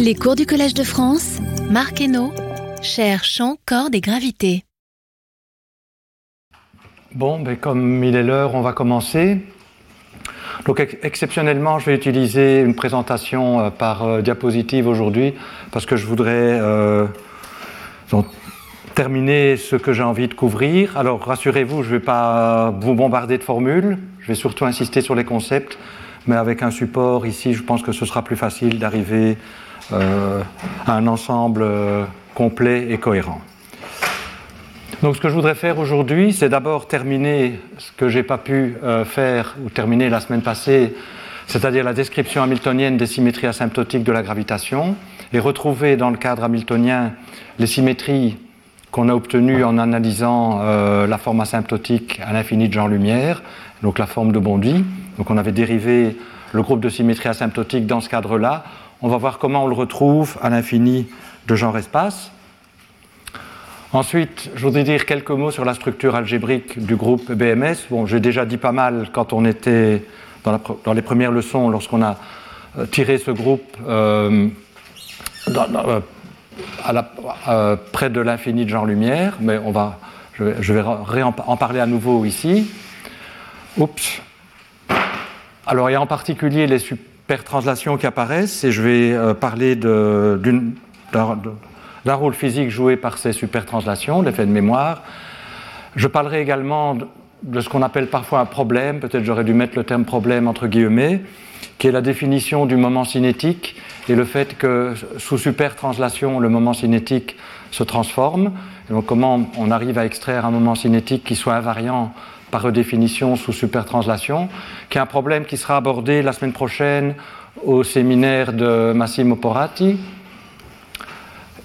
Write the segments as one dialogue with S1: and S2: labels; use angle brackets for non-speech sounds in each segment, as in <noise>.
S1: Les cours du Collège de France, Marc Hainaut, cher champ, cordes et gravité.
S2: Bon, ben comme il est l'heure, on va commencer. Donc exceptionnellement, je vais utiliser une présentation euh, par euh, diapositive aujourd'hui parce que je voudrais euh, terminer ce que j'ai envie de couvrir. Alors rassurez-vous, je ne vais pas vous bombarder de formules, je vais surtout insister sur les concepts, mais avec un support ici, je pense que ce sera plus facile d'arriver à un ensemble complet et cohérent. Donc ce que je voudrais faire aujourd'hui, c'est d'abord terminer ce que j'ai pas pu euh, faire ou terminer la semaine passée, c'est-à-dire la description hamiltonienne des symétries asymptotiques de la gravitation, et retrouver dans le cadre hamiltonien les symétries qu'on a obtenues en analysant euh, la forme asymptotique à l'infini de Jean-Lumière, donc la forme de Bondy. Donc on avait dérivé le groupe de symétrie asymptotique dans ce cadre-là. On va voir comment on le retrouve à l'infini de genre-espace. Ensuite, je voudrais dire quelques mots sur la structure algébrique du groupe BMS. Bon, j'ai déjà dit pas mal quand on était dans, les premières leçons, lorsqu'on a euh, tiré ce groupe euh, euh, près de l'infini de Jean-Lumière, mais on va, je vais, en parler à nouveau ici. Oups. Alors, il y a en particulier les supertranslations qui apparaissent, et je vais parler d'une d'un rôle physique joué par ces supertranslations, l'effet de mémoire. Je parlerai également de ce qu'on appelle parfois un problème, peut-être j'aurais dû mettre le terme problème entre guillemets, qui est la définition du moment cinétique et le fait que sous supertranslation, le moment cinétique se transforme. Donc comment on arrive à extraire un moment cinétique qui soit invariant par redéfinition sous supertranslation, qui est un problème qui sera abordé la semaine prochaine au séminaire de Massimo Porati,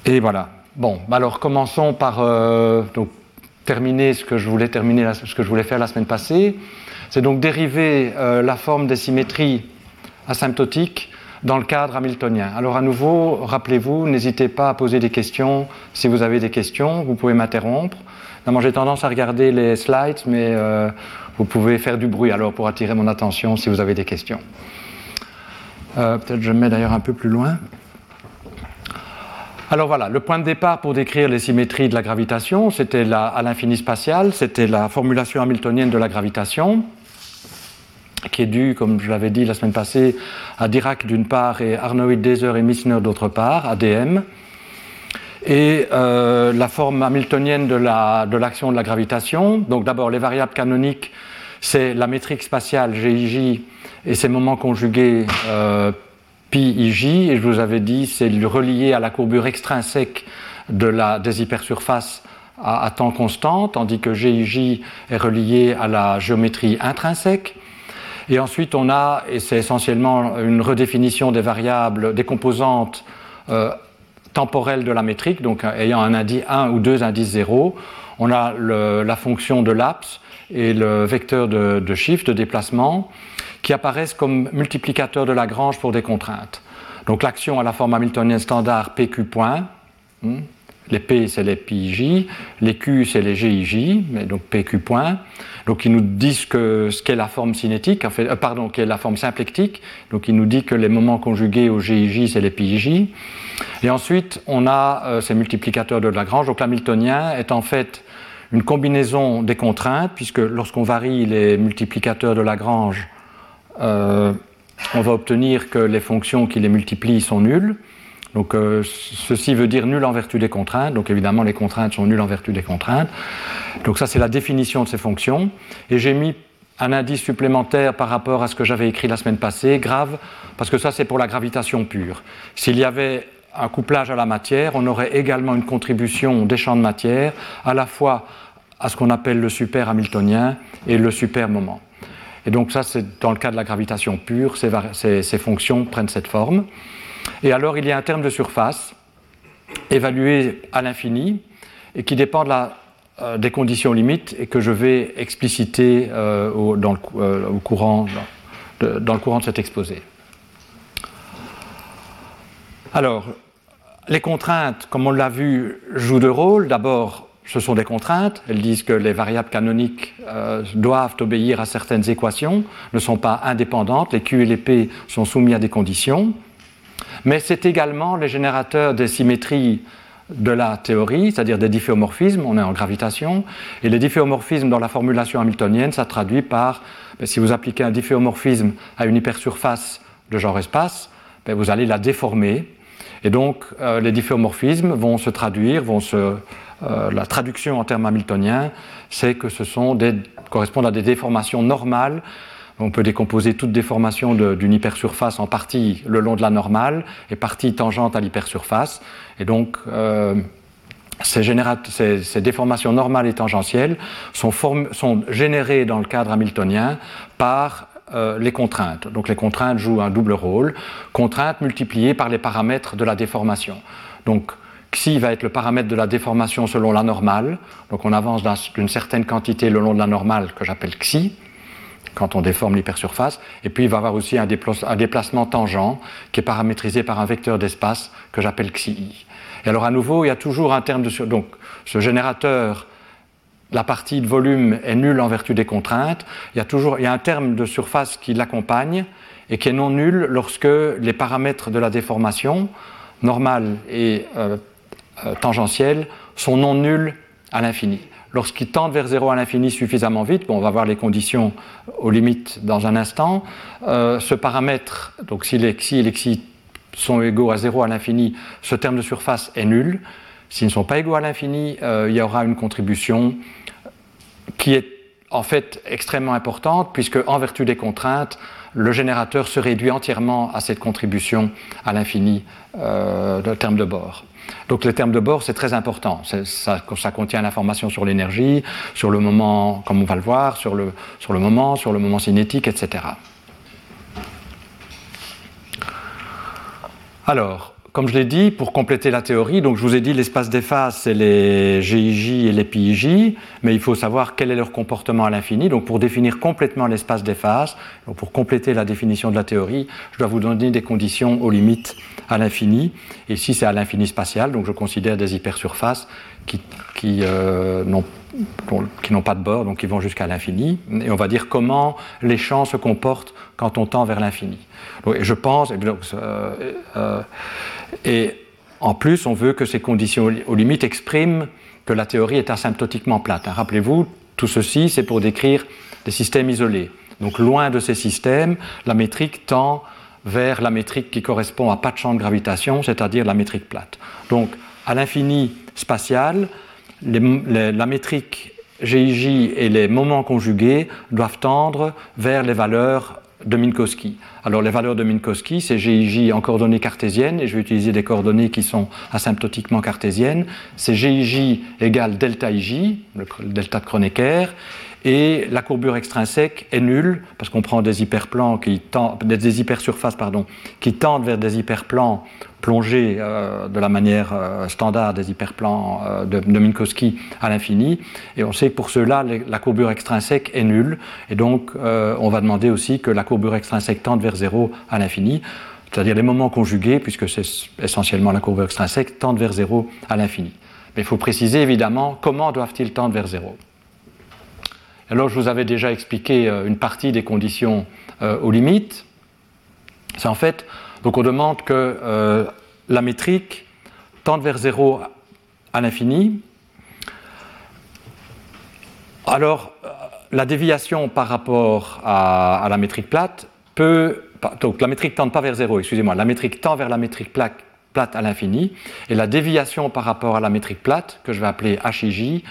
S2: et voilà. Bon, bah alors commençons par euh, terminer ce que je voulais terminer, ce que je voulais faire la semaine passée. C'est donc dériver euh, la forme des symétries asymptotiques dans le cadre hamiltonien. Alors à nouveau, rappelez-vous, n'hésitez pas à poser des questions si vous avez des questions, vous pouvez m'interrompre. J'ai tendance à regarder les slides, mais euh, vous pouvez faire du bruit alors pour attirer mon attention si vous avez des questions. Peut-être je me mets d'ailleurs un peu plus loin. Alors voilà, le point de départ pour décrire les symétries de la gravitation, c'était à l'infini spatial, c'était la formulation hamiltonienne de la gravitation, qui est due, comme je l'avais dit la semaine passée, à Dirac d'une part et Arnold, Deser et Missner d'autre part, ADM. Et euh, la forme hamiltonienne de l'action de, la gravitation, donc d'abord les variables canoniques, c'est la métrique spatiale GIJ et ses moments conjugués euh, pi et je vous avais dit, c'est relié à la courbure extrinsèque de la, des hypersurfaces à, temps constant, tandis que GIJ est relié à la géométrie intrinsèque. Et ensuite, on a, et c'est essentiellement une redéfinition des variables, des composantes euh, temporelles de la métrique, donc ayant un, indice, un ou deux indices zéro. On a la fonction de laps et le vecteur de, de shift, de déplacement qui apparaissent comme multiplicateurs de Lagrange pour des contraintes. Donc l'action à la forme hamiltonienne standard PQ point, hmm, les P c'est les PJ, les Q c'est les GIJ, mais donc PQ point. Donc ils nous disent que ce qu'est la forme cinétique, euh, pardon, qu'est la forme symplectique. Donc il nous dit que les moments conjugués au GIJ c'est les PJ. Et ensuite on a euh, ces multiplicateurs de Lagrange. Donc l'hamiltonien est en fait une combinaison des contraintes, puisque lorsqu'on varie les multiplicateurs de Lagrange, euh, on va obtenir que les fonctions qui les multiplient sont nulles. Donc euh, ceci veut dire nul en vertu des contraintes. Donc évidemment les contraintes sont nulles en vertu des contraintes. Donc ça c'est la définition de ces fonctions. Et j'ai mis un indice supplémentaire par rapport à ce que j'avais écrit la semaine passée, grave, parce que ça c'est pour la gravitation pure. S'il y avait un couplage à la matière, on aurait également une contribution des champs de matière, à la fois à ce qu'on appelle le super hamiltonien et le super moment. Et donc ça, c'est dans le cas de la gravitation pure, ces, fonctions prennent cette forme. Et alors, il y a un terme de surface évalué à l'infini et qui dépend euh, des conditions limites et que je vais expliciter euh, dans, le, euh, courant, dans le courant de cet exposé. Alors, les contraintes, comme on l'a vu, jouent deux rôles. D'abord, ce sont des contraintes. Elles disent que les variables canoniques euh, doivent obéir à certaines équations, ne sont pas indépendantes. Les Q et les P sont soumis à des conditions. mais c'est également les générateurs des symétries de la théorie, c'est-à-dire des difféomorphismes, on est en gravitation, et les difféomorphismes dans la formulation hamiltonienne, ça traduit par, ben, si vous appliquez un difféomorphisme à une hypersurface de genre espace, ben, vous allez la déformer, et donc euh, les difféomorphismes vont se traduire, vont se, euh, la traduction en termes hamiltoniens, c'est que ce sont des, correspondent à des déformations normales on peut décomposer toute déformation d'une hypersurface en partie le long de la normale et partie tangente à l'hypersurface. Et donc, euh, ces, déformations normales et tangentielles sont, sont, générées dans le cadre hamiltonien par euh, les contraintes. Donc les contraintes jouent un double rôle, contraintes multipliées par les paramètres de la déformation. Donc Xi va être le paramètre de la déformation selon la normale? Donc on avance d'une certaine quantité le long de la normale que j'appelle Xi quand on déforme l'hypersurface. Et puis il va y avoir aussi un, déplacement tangent qui est paramétrisé par un vecteur d'espace que j'appelle xi. Et alors à nouveau, il y a toujours un terme de donc ce générateur la partie de volume est nulle en vertu des contraintes. Il y a toujours il y a un terme de surface qui l'accompagne et qui est non nul lorsque les paramètres de la déformation normale et euh, euh, tangentielle sont non nuls à l'infini lorsqu'il tend vers 0 à l'infini suffisamment vite, bon, on va voir les conditions aux limites dans un instant, euh, ce paramètre, donc si les xi et les xi sont égaux à 0 à l'infini, ce terme de surface est nul. S'ils ne sont pas égaux à l'infini, euh, il y aura une contribution qui est en fait extrêmement importante, puisque en vertu des contraintes, le générateur se réduit entièrement à cette contribution à l'infini euh, de terme de bord. Donc les termes de bord, c'est très important. Ça, ça, contient l'information sur l'énergie, sur le moment, comme on va le voir, sur le, sur le moment, sur le moment cinétique, etc. Alors, comme je l'ai dit, pour compléter la théorie, donc je vous ai dit l'espace des phases, c'est les GIJ et les PIJ, mais il faut savoir quel est leur comportement à l'infini. Donc pour définir complètement l'espace des phases, pour compléter la définition de la théorie, je dois vous donner des conditions aux limites à l'infini. Et si c'est à l'infini spatial, donc je considère des hypersurfaces euh, n'ont qui n'ont pas de bord, donc qui vont jusqu'à l'infini. Et on va dire comment les champs se comportent quand on tend vers l'infini. Et je pense, et, euh, euh, et, en plus, on veut que ces conditions aux limites expriment que la théorie est asymptotiquement plate. Hein. Rappelez-vous, tout ceci, c'est pour décrire des systèmes isolés. Donc loin de ces systèmes, la métrique tend vers la métrique qui correspond à pas de champ de gravitation, c'est-à-dire la métrique plate. Donc à l'infini spatial, la métrique GIJ et les moments conjugués doivent tendre vers les valeurs de Minkowski. Alors les valeurs de Minkowski, c'est GIJ en coordonnées cartésiennes, et je vais utiliser des coordonnées qui sont asymptotiquement cartésiennes. C'est GIJ égale delta IJ, le delta de Kronecker, et la courbure extrinsèque est nulle parce qu'on prend des hyperplans qui tendent, des hypersurfaces pardon, qui tendent vers des hyperplans plongés euh, de la manière euh, standard des hyperplans euh, de, Minkowski à l'infini. Et on sait que pour cela, la courbure extrinsèque est nulle. Et donc, on va demander aussi que la courbure extrinsèque tende vers zéro à l'infini. C'est-à-dire les moments conjugués, puisque c'est essentiellement la courbure extrinsèque, tendent vers zéro à l'infini. Mais il faut préciser évidemment comment doivent-ils tendre vers zéro. Alors je vous avais déjà expliqué euh, une partie des conditions euh, aux limites. C'est en fait, donc on demande que euh, la métrique tende vers zéro à l'infini. Alors la déviation par rapport à, la métrique plate peut... Donc la métrique tend pas vers zéro, excusez-moi, la métrique tend vers la métrique plate à l'infini, et la déviation par rapport à la métrique plate, que je vais appeler HIJ,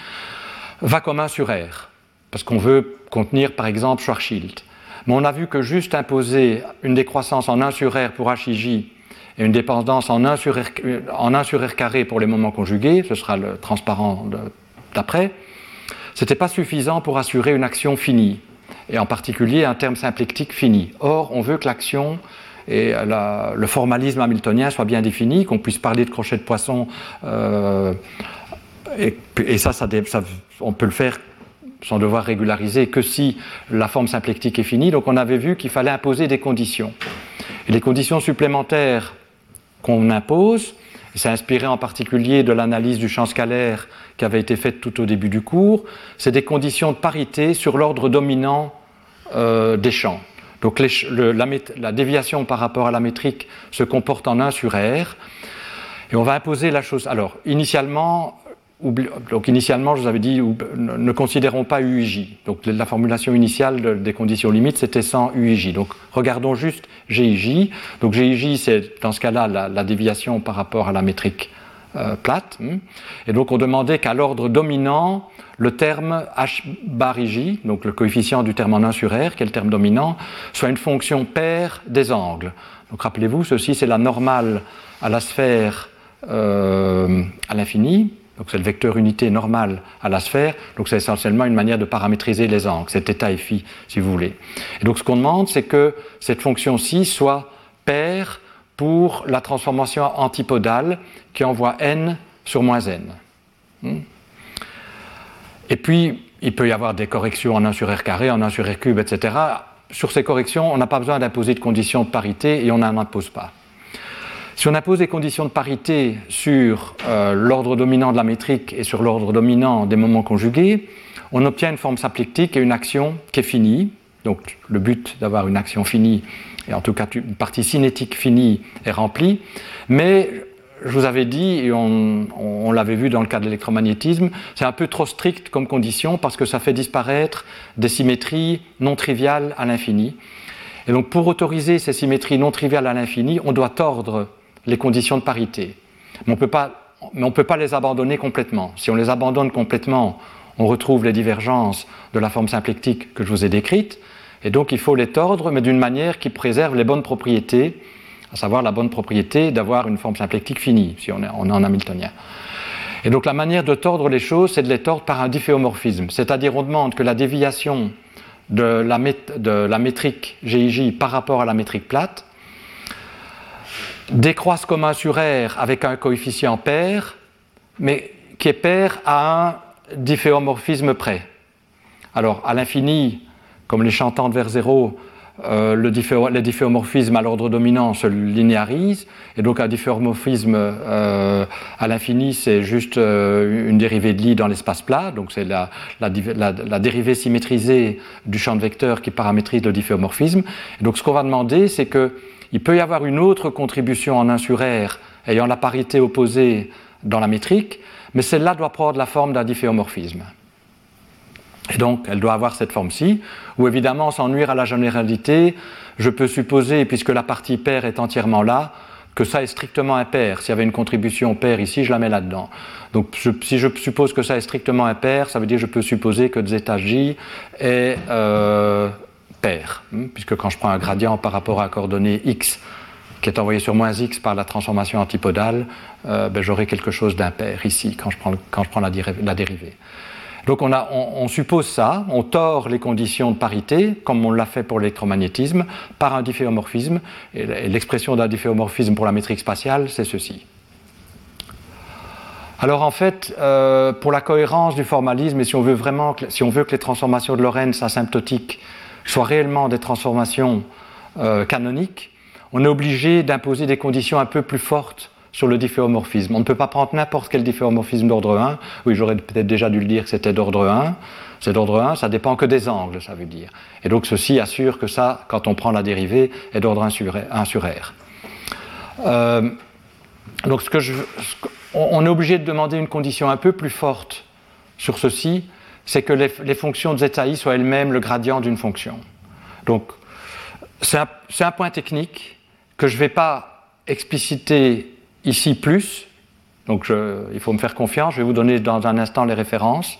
S2: va comme 1 sur R parce qu'on veut contenir par exemple Schwarzschild. Mais on a vu que juste imposer une décroissance en 1 sur R pour HIJ et une dépendance en 1 sur R, en 1 sur R carré pour les moments conjugués, ce sera le transparent d'après, ce n'était pas suffisant pour assurer une action finie, et en particulier un terme symplectique fini. Or, on veut que l'action et le formalisme hamiltonien soit bien défini, qu'on puisse parler de crochet de poisson, euh, et, ça, on peut le faire sans devoir régulariser que si la forme symplectique est finie. Donc on avait vu qu'il fallait imposer des conditions. Et les conditions supplémentaires qu'on impose, c'est inspiré en particulier de l'analyse du champ scalaire qui avait été faite tout au début du cours, c'est des conditions de parité sur l'ordre dominant euh, des champs. Donc la, déviation par rapport à la métrique se comporte en 1 sur R. Et on va imposer la chose. Alors, initialement, donc initialement, je vous avais dit, ne considérons pas UIJ. Donc la formulation initiale des conditions limites, c'était sans UIJ. Donc regardons juste GIJ. Donc GIJ, c'est dans ce cas-là la, déviation par rapport à la métrique euh, plate. Hein. Et donc on demandait qu'à l'ordre dominant, le terme h bar ij, donc le coefficient du terme en 1 sur r, qui est le terme dominant, soit une fonction paire des angles. Donc rappelez-vous, ceci c'est la normale à la sphère euh, à l'infini, donc c'est le vecteur unité normal à la sphère, donc c'est essentiellement une manière de paramétriser les angles, cet état phi, si vous voulez. Et donc ce qu'on demande, c'est que cette fonction-ci soit paire pour la transformation antipodale qui envoie n sur moins n. Hmm. Et puis, il peut y avoir des corrections en 1 sur r carré, en 1 sur r cube, etc. Sur ces corrections, on n'a pas besoin d'imposer de conditions de parité et on n'en impose pas. Si on impose des conditions de parité sur euh, l'ordre dominant de la métrique et sur l'ordre dominant des moments conjugués, on obtient une forme symplectique et une action qui est finie. Donc le but d'avoir une action finie, et en tout cas une partie cinétique finie, est remplie. Mais je vous avais dit, et on, l'avait vu dans le cas de l'électromagnétisme, c'est un peu trop strict comme condition parce que ça fait disparaître des symétries non triviales à l'infini. Et donc pour autoriser ces symétries non triviales à l'infini, on doit tordre les conditions de parité. Mais on ne peut pas les abandonner complètement. Si on les abandonne complètement, on retrouve les divergences de la forme symplectique que je vous ai décrite, et donc il faut les tordre, mais d'une manière qui préserve les bonnes propriétés, à savoir la bonne propriété d'avoir une forme symplectique finie, si on est, en hamiltonien. Et donc la manière de tordre les choses, c'est de les tordre par un difféomorphisme, c'est-à-dire on demande que la déviation de la, de la métrique GIJ par rapport à la métrique plate décroisse comme un sur R avec un coefficient pair, mais qui est pair à un difféomorphisme près. Alors, à l'infini, comme les chantantes vers zéro, euh, le les difféomorphismes à l'ordre dominant se linéarisent, et donc un difféomorphisme euh, à l'infini, c'est juste euh, une dérivée de Lie dans l'espace plat, donc c'est la, dérivée symétrisée du champ de vecteur qui paramétrise le difféomorphisme. Et donc ce qu'on va demander, c'est que il peut y avoir une autre contribution en 1 sur R ayant la parité opposée dans la métrique, mais celle-là doit prendre la forme d'un difféomorphisme. Et donc, elle doit avoir cette forme-ci, où évidemment, sans nuire à la généralité, je peux supposer, puisque la partie paire est entièrement là, que ça est strictement impair. S'il y avait une contribution paire ici, je la mets là-dedans. Donc, si je suppose que ça est strictement impair, ça veut dire que je peux supposer que zeta j est euh, pair, hein, puisque quand je prends un gradient par rapport à la coordonnée x qui est envoyé sur moins x par la transformation antipodale, euh, ben, j'aurai quelque chose d'impair ici quand je prends la, dérivée. Donc on, suppose ça, on tord les conditions de parité, comme on l'a fait pour l'électromagnétisme, par un difféomorphisme, et l'expression d'un difféomorphisme pour la métrique spatiale, c'est ceci. Alors en fait, euh, pour la cohérence du formalisme, et si on veut vraiment, si on veut que les transformations de Lorentz asymptotiques soient réellement des transformations euh, canoniques, on est obligé d'imposer des conditions un peu plus fortes sur le difféomorphisme. On ne peut pas prendre n'importe quel difféomorphisme d'ordre 1. Oui, j'aurais peut-être déjà dû le dire que c'était d'ordre 1. C'est d'ordre 1, ça dépend que des angles, ça veut dire. Et donc ceci assure que ça, quand on prend la dérivée, est d'ordre 1 sur, R. Euh, donc ce que je, on est obligé de demander une condition un peu plus forte sur ceci, c'est que les, fonctions de zeta soient elles-mêmes le gradient d'une fonction. Donc, c'est un, point technique que je ne vais pas expliciter ici plus. Donc, il faut me faire confiance. Je vais vous donner dans un instant les références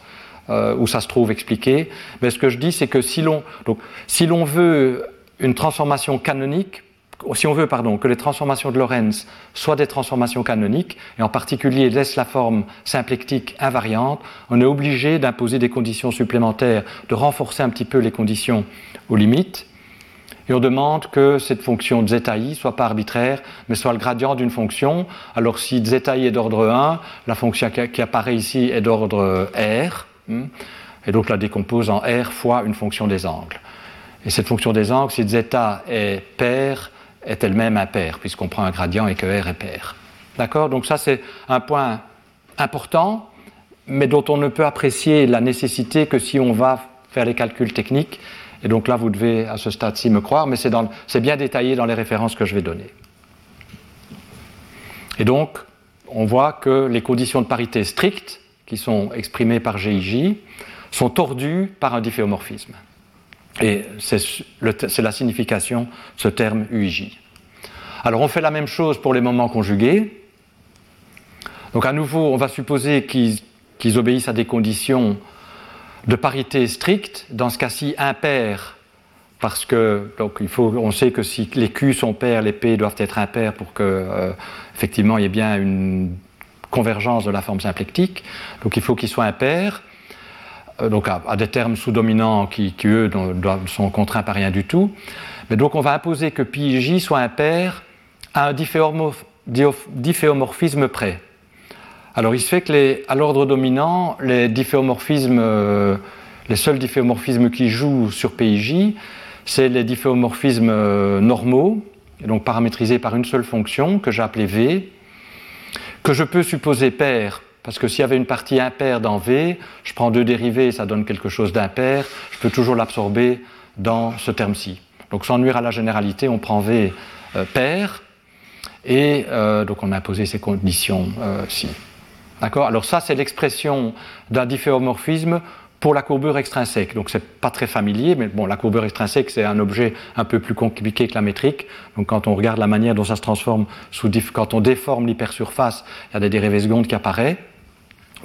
S2: euh, où ça se trouve expliqué. Mais ce que je dis, c'est que si l'on, si veut une transformation canonique, si on veut pardon, que les transformations de Lorentz soient des transformations canoniques, et en particulier laissent la forme symplectique invariante, on est obligé d'imposer des conditions supplémentaires, de renforcer un petit peu les conditions aux limites, et on demande que cette fonction i soit pas arbitraire, mais soit le gradient d'une fonction. Alors si i est d'ordre 1, la fonction qui apparaît ici est d'ordre r, hmm, et donc la décompose en r fois une fonction des angles. Et cette fonction des angles, si zeta est paire, est elle-même impaire, puisqu'on prend un gradient et que R est pair. D'accord? Donc ça, c'est un point important, mais dont on ne peut apprécier la nécessité que si on va faire les calculs techniques Et donc là, vous devez à ce stade-ci me croire, mais c'est bien détaillé dans les références que je vais donner. Et donc, on voit que les conditions de parité strictes, qui sont exprimées par GIJ, sont tordues par un difféomorphisme. Et c'est la signification de ce terme UIJ. Alors on fait la même chose pour les moments conjugués. Donc à nouveau, on va supposer qu'ils obéissent à des conditions de parité stricte, dans ce cas-ci impair, parce que donc il faut, on sait que si les Q sont pairs, les P doivent être impairs pour que euh, effectivement il y ait bien une convergence de la forme symplectique. Donc il faut qu'ils soient impairs. Euh, donc à, des termes sous-dominants qui, eux sont contraints par rien du tout. Mais donc on va imposer que pi j soit impair à un difféomorphisme près. Alors il se fait que à l'ordre dominant, les difféomorphismes, euh, les seuls difféomorphismes qui jouent sur PIJ, c'est les difféomorphismes euh, normaux, donc paramétrisés par une seule fonction que j'ai appelée V, que je peux supposer pair, parce que s'il y avait une partie impaire dans V, je prends deux dérivés, ça donne quelque chose d'impair, je peux toujours l'absorber dans ce terme-ci. Donc sans nuire à la généralité, on prend V euh, pair, et donc on a imposé ces conditions-ci. D'accord Alors ça, c'est l'expression d'un difféomorphisme pour la courbure extrinsèque. Donc c'est pas très familier, mais bon, la courbure extrinsèque, c'est un objet un peu plus compliqué que la métrique. Donc quand on regarde la manière dont ça se transforme, sous quand on déforme l'hypersurface, il y a des dérivées secondes qui apparaissent.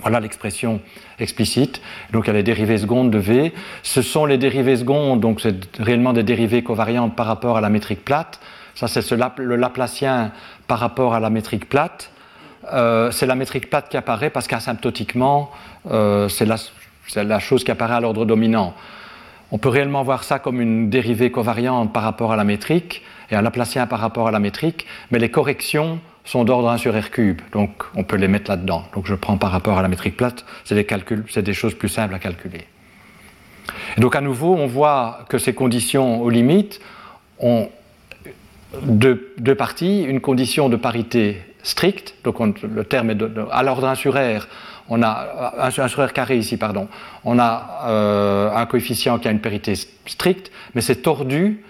S2: Voilà l'expression explicite. Donc il y a les dérivées secondes de V. Ce sont les dérivées secondes, donc c'est réellement des dérivées covariantes par rapport à la métrique plate. Ça, c'est le Laplacien par rapport à la métrique plate. Euh, c'est la métrique plate qui apparaît parce qu'asymptotiquement, euh, c'est la, chose qui apparaît à l'ordre dominant. On peut réellement voir ça comme une dérivée covariante par rapport à la métrique et un laplacien par rapport à la métrique, mais les corrections sont d'ordre 1 sur R cube, donc on peut les mettre là-dedans. Donc je prends par rapport à la métrique plate, c'est des calculs, c'est des choses plus simples à calculer. Donc à nouveau, on voit que ces conditions aux limites ont deux parties, une condition de parité strict, donc le terme est de, à l'ordre 1 sur R, on a 1 sur R carré ici, pardon, on a euh, un coefficient qui a une parité stricte, mais c'est tordu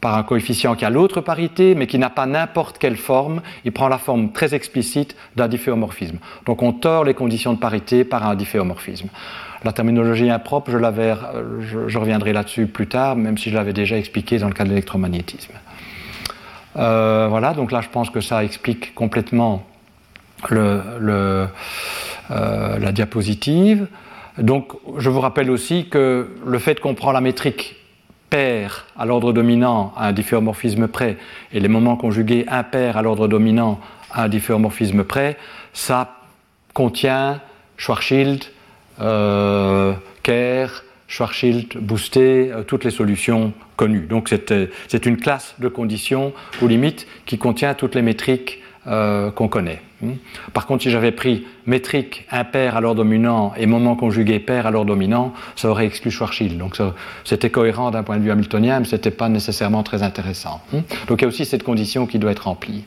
S2: par un coefficient qui a l'autre parité, mais qui n'a pas n'importe quelle forme, il prend la forme très explicite d'un difféomorphisme. Donc on tord les conditions de parité par un difféomorphisme. La terminologie impropre, je, je, je reviendrai là-dessus plus tard, même si je l'avais déjà expliqué dans le cas de l'électromagnétisme. Euh, voilà, donc là je pense que ça explique complètement euh, la diapositive. Donc je vous rappelle aussi que le fait qu'on prend la métrique paire à l'ordre dominant à un difféomorphisme près et les moments conjugués impair à l'ordre dominant à un difféomorphisme près, ça contient Schwarzschild, euh, Kerr, Schwarzschild, Boosté, euh, toutes les solutions connues. Donc euh, c'est une classe de conditions, aux limites, qui contient toutes les métriques euh, qu'on connaît. Hmm. Par contre, si j'avais pris métrique impair à l'ordre dominant et moment conjugué pair à l'ordre dominant, ça aurait exclu Schwarzschild. Donc c'était cohérent d'un point de vue hamiltonien, mais ce n'était pas nécessairement très intéressant. Hmm. Donc il y a aussi cette condition qui doit être remplie.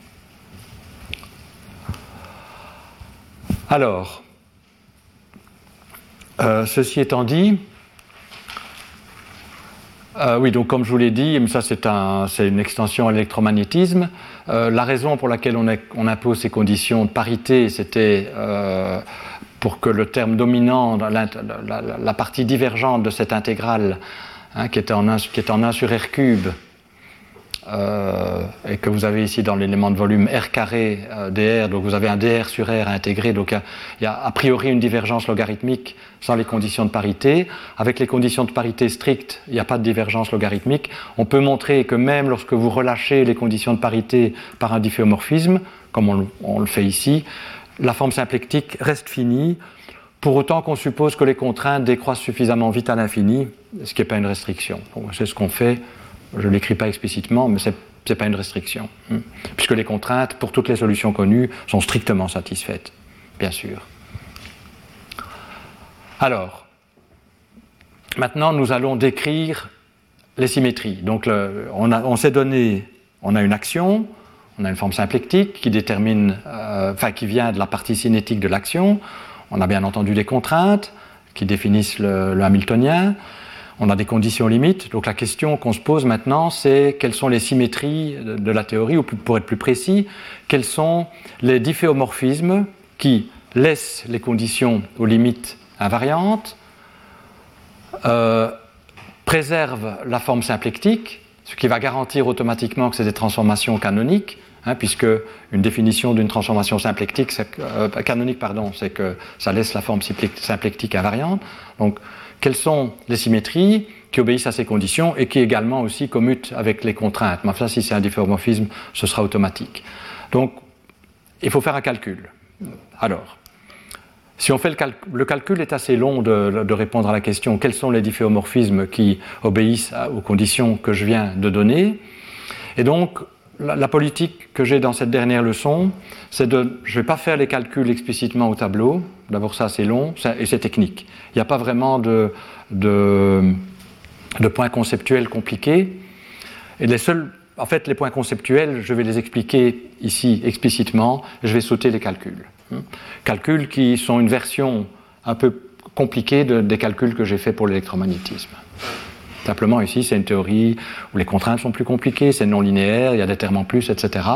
S2: Alors, ceci étant dit, euh, oui, donc comme je vous l'ai dit, ça c'est une extension à l'électromagnétisme. Euh, la raison pour laquelle on, impose ces conditions de parité, c'était euh, pour que le terme dominant, la, partie divergente de cette intégrale, hein, qui, est en 1, qui est en 1 sur R cube, euh, et que vous avez ici dans l'élément de volume R carré euh, dr, donc vous avez un dr sur R intégré, donc il y, a, a priori une divergence logarithmique sans les conditions de parité. Avec les conditions de parité strictes, il n'y a pas de divergence logarithmique. On peut montrer que même lorsque vous relâchez les conditions de parité par un difféomorphisme, comme on, on le fait ici, la forme symplectique reste finie, pour autant qu'on suppose que les contraintes décroissent suffisamment vite à l'infini, ce qui n'est pas une restriction. C'est ce qu'on fait je ne l'écris pas explicitement, mais ce n'est pas une restriction, hein. puisque les contraintes, pour toutes les solutions connues, sont strictement satisfaites, bien sûr. Alors, maintenant, nous allons décrire les symétries. Donc, on, s'est donné, on a une action, on a une forme symplectique qui détermine, euh, enfin, qui vient de la partie cinétique de l'action. On a bien entendu des contraintes qui définissent le Hamiltonien. On a des conditions limites. Donc la question qu'on se pose maintenant, c'est quelles sont les symétries de la théorie, ou pour être plus précis, quels sont les difféomorphismes qui laissent les conditions aux limites invariantes, euh, préservent la forme symplectique, ce qui va garantir automatiquement que c'est des transformations canoniques, hein, puisque une définition d'une transformation symplectique, euh, canonique, pardon, c'est que ça laisse la forme symplectique invariante. Donc, quelles sont les symétries qui obéissent à ces conditions et qui également aussi commutent avec les contraintes. Mais enfin, si c'est un difféomorphisme, ce sera automatique. Donc, il faut faire un calcul. Alors, si on fait le, calcul, le calcul est assez long de, répondre à la question quels sont les difféomorphismes qui obéissent aux conditions que je viens de donner? Et donc, la, politique que j'ai dans cette dernière leçon, c'est de. Je ne vais pas faire les calculs explicitement au tableau. D'abord, ça, c'est long et c'est technique. Il n'y a pas vraiment de, points conceptuels compliqués. Et les seuls. En fait, les points conceptuels, je vais les expliquer ici explicitement. Je vais sauter les calculs. Hein. Calculs qui sont une version un peu compliquée des calculs que j'ai faits pour l'électromagnétisme. Simplement, ici, c'est une théorie où les contraintes sont plus compliquées, c'est non linéaire, il y a des termes en plus, etc.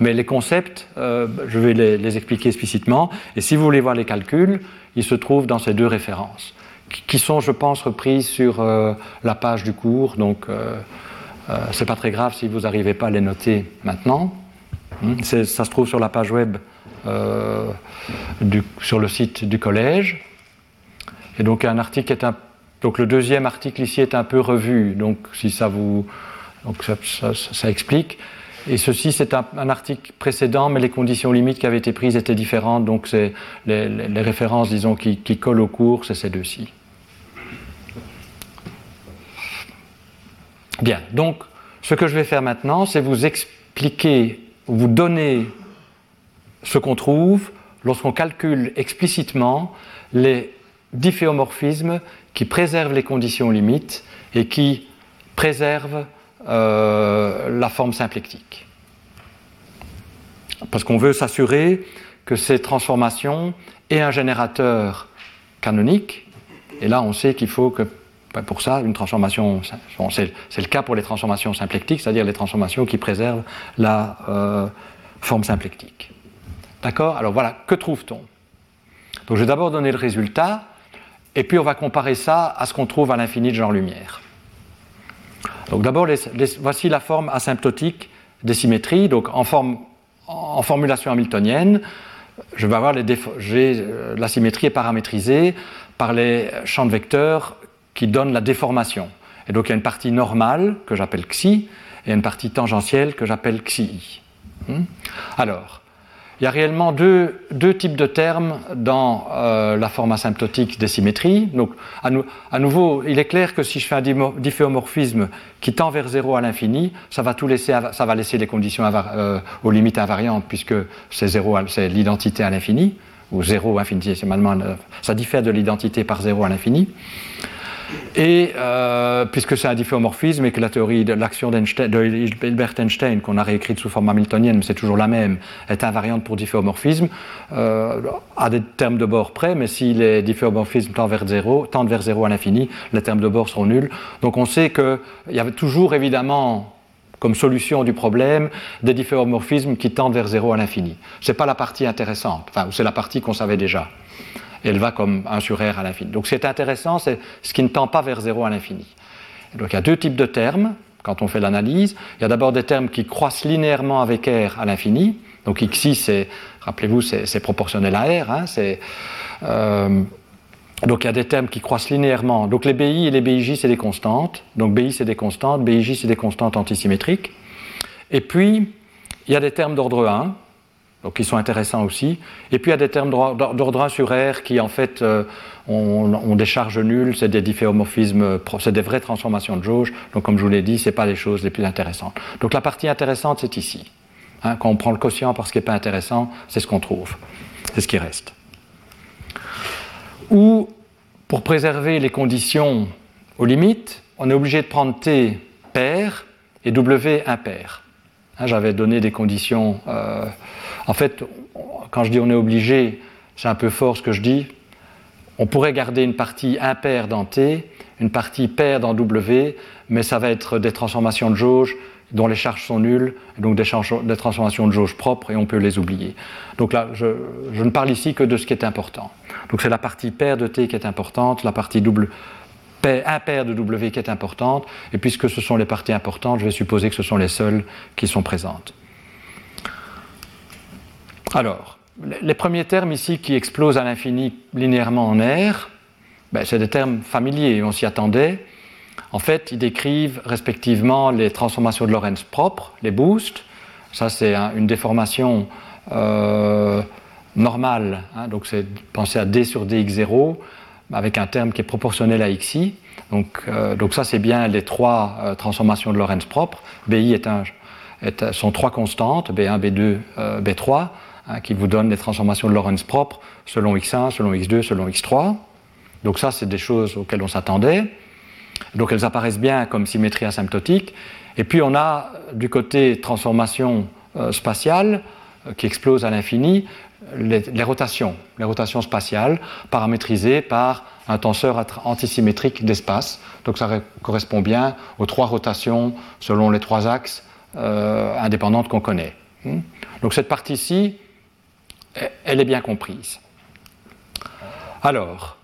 S2: Mais les concepts, euh, je vais les, expliquer explicitement. Et si vous voulez voir les calculs, ils se trouvent dans ces deux références, qui sont, je pense, reprises sur euh, la page du cours. Donc, euh, c'est pas très grave si vous n'arrivez pas à les noter maintenant. Hmm, ça se trouve sur la page web sur le site du collège. Et donc, un article est un donc le deuxième article ici est un peu revu, donc si ça vous, donc ça, explique. Et ceci, c'est un, article précédent, mais les conditions limites qui avaient été prises étaient différentes, donc c'est les, références, disons, qui, collent au cours, c'est ces deux-ci. Bien, donc ce que je vais faire maintenant, c'est vous expliquer, vous donner ce qu'on trouve lorsqu'on calcule explicitement les difféomorphismes qui préserve les conditions limites et qui préserve euh, la forme symplectique. Parce qu'on veut s'assurer que ces transformations aient un générateur canonique, et là on sait qu'il faut que ben, pour ça, une transformation, c'est le cas pour les transformations symplectiques, c'est-à-dire les transformations qui préservent la euh, forme symplectique. D'accord? Alors voilà, que trouve-t-on? Donc je vais d'abord donner le résultat, et puis on va comparer ça à ce qu'on trouve à l'infini de genre-lumière. Donc d'abord, voici la forme asymptotique des symétries. Donc en, forme, en formulation hamiltonienne, je vais avoir euh, la symétrie est paramétrisée par les champs de vecteurs qui donnent la déformation. Et donc il y a une partie normale que j'appelle xi et une partie tangentielle que j'appelle xi. Hmm? Alors, il y a réellement deux, types de termes dans euh, la forme asymptotique des symétries. Donc, à, nouveau, il est clair que si je fais un difféomorphisme qui tend vers zéro à l'infini, ça va tout laisser, ça va laisser des conditions euh, aux limites invariantes puisque c'est zéro, c'est l'identité à l'infini ou zéro infinitésimalement, ça diffère de l'identité par zéro à l'infini. Et euh, puisque c'est un difféomorphisme et que la théorie de l'action d'Hilbert Einstein, qu'on a réécrite sous forme hamiltonienne, mais c'est toujours la même, est invariante pour difféomorphisme, euh, à des termes de bord près, mais si les difféomorphismes tendent vers zéro, tendent vers zéro à l'infini, les termes de bord seront nuls. Donc on sait qu'il y avait toujours évidemment comme solution du problème des difféomorphismes qui tendent vers zéro à l'infini. Ce n'est pas la partie intéressante, enfin, c'est la partie qu'on savait déjà elle va comme 1 sur R à l'infini. Donc ce qui est intéressant, c'est ce qui ne tend pas vers 0 à l'infini. Donc il y a deux types de termes quand on fait l'analyse. Il y a d'abord des termes qui croissent linéairement avec R à l'infini. Donc xi, c'est, rappelez-vous, c'est, proportionnel à R. Hein, euh, donc il y a des termes qui croissent linéairement. Donc les BI et les BIJ, c'est des constantes. Donc BI, c'est des constantes. BIJ, c'est des constantes antisymétriques. Et puis, il y a des termes d'ordre 1 donc qui sont intéressants aussi. Et puis il y a des termes d'ordre 1 sur R qui en fait euh, ont, des charges nulles, c'est des difféomorphismes, c'est des vraies transformations de jauge. Donc comme je vous l'ai dit, ce pas les choses les plus intéressantes. Donc la partie intéressante, c'est ici. Hein, quand on prend le quotient parce ce qui n'est pas intéressant, c'est ce qu'on trouve. C'est ce qui reste. Ou, pour préserver les conditions aux limites, on est obligé de prendre T pair et W impair. Hein, j'avais donné des conditions... Euh, en fait, quand je dis on est obligé, c'est un peu fort ce que je dis. on pourrait garder une partie impaire dans T, une partie paire dans W, mais ça va être des transformations de jauge dont les charges sont nulles, donc des, transformations de jauge propres, et on peut les oublier. Donc là, je, ne parle ici que de ce qui est important. Donc c'est la partie paire de T qui est importante, la partie double, impaire de W qui est importante, et puisque ce sont les parties importantes, je vais supposer que ce sont les seules qui sont présentes. Alors, les premiers termes ici qui explosent à l'infini linéairement en R, ben, c'est des termes familiers, on s'y attendait. En fait, ils décrivent respectivement les transformations de Lorentz propres, les boosts. Ça, c'est une déformation euh, normale. Hein. donc, c'est penser à d sur dx0 avec un terme qui est proportionnel à xi. Donc, euh, donc ça, c'est bien les trois euh, transformations de Lorentz propres. BI sont trois constantes, B1, B2, B3, qui vous donnent les transformations de Lorentz propres selon x1, selon x2, selon x3. Donc ça, c'est des choses auxquelles on s'attendait. Donc elles apparaissent bien comme symétrie asymptotique. Et puis on a du côté transformation euh, spatiale euh, qui explose à l'infini les, rotations, les rotations spatiales paramétrisées par un tenseur antisymétrique d'espace. Donc ça correspond bien aux trois rotations selon les trois axes euh, indépendantes qu'on connaît. Hmm. Donc cette partie-ci, elle est bien comprise. Alors,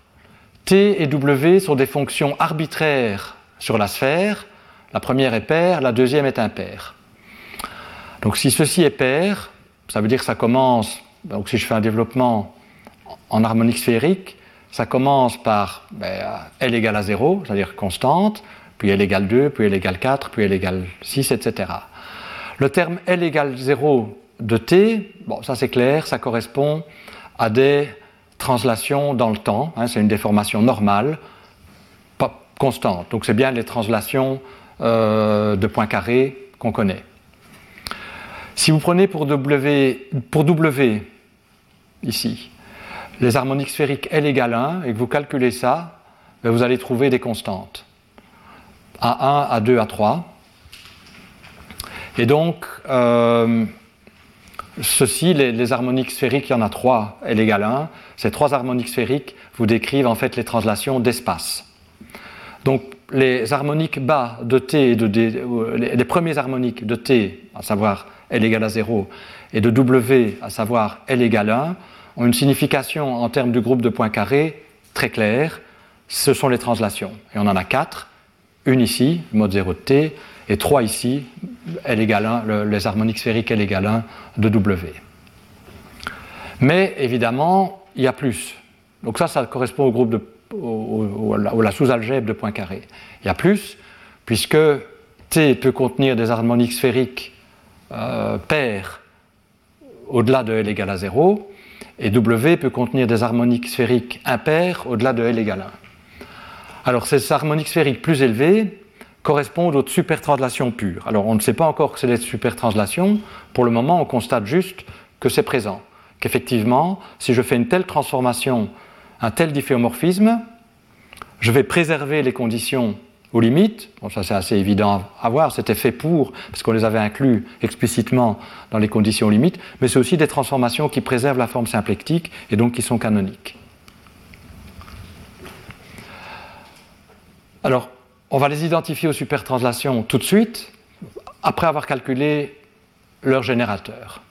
S2: T et W sont des fonctions arbitraires sur la sphère. La première est paire, la deuxième est impaire. Donc si ceci est paire, ça veut dire que ça commence, donc si je fais un développement en harmonique sphérique, ça commence par ben, L égale à 0, c'est-à-dire constante, puis L égale 2, puis L égale 4, puis L égale 6, etc. Le terme L égale 0 de T, ça c'est clair, ça correspond à des translation dans le temps, hein, c'est une déformation normale, pas constante. Donc c'est bien les translations euh, de points carrés qu'on connaît. Si vous prenez pour W, pour w ici, les harmoniques sphériques L égale 1 et que vous calculez ça, ben, vous allez trouver des constantes. A1, A2, A3. Et donc, euh, Ceci, les, harmoniques sphériques, il y en a trois, L égale 1. Ces trois harmoniques sphériques vous décrivent en fait les translations d'espace. Donc les harmoniques bas de T et de D, les, premiers harmoniques de T, à savoir L égale à 0, et de W, à savoir L égale 1, ont une signification en termes du groupe de points carrés très claire. Ce sont les translations. Et on en a quatre. Une ici, mode 0 de T, et 3 ici, L égale 1, les harmoniques sphériques L égale 1 de W. Mais évidemment, il y a plus. Donc ça, ça correspond au groupe de, au, la sous-algèbre de Poincaré. Il y a plus, puisque T peut contenir des harmoniques sphériques euh, paires au-delà de L égale à 0, et W peut contenir des harmoniques sphériques impaires au-delà de L égale 1. Alors ces harmoniques sphériques plus élevées correspondent aux supertranslations pures. Alors on ne sait pas encore que c'est des supertranslations, pour le moment on constate juste que c'est présent, qu'effectivement, si je fais une telle transformation, un tel difféomorphisme, je vais préserver les conditions aux limites, bon, ça c'est assez évident à voir, c'était fait pour, parce qu'on les avait inclus explicitement dans les conditions limites, mais c'est aussi des transformations qui préservent la forme symplectique et donc qui sont canoniques. Alors, on va les identifier aux supertranslations tout de suite, après avoir calculé leur générateur.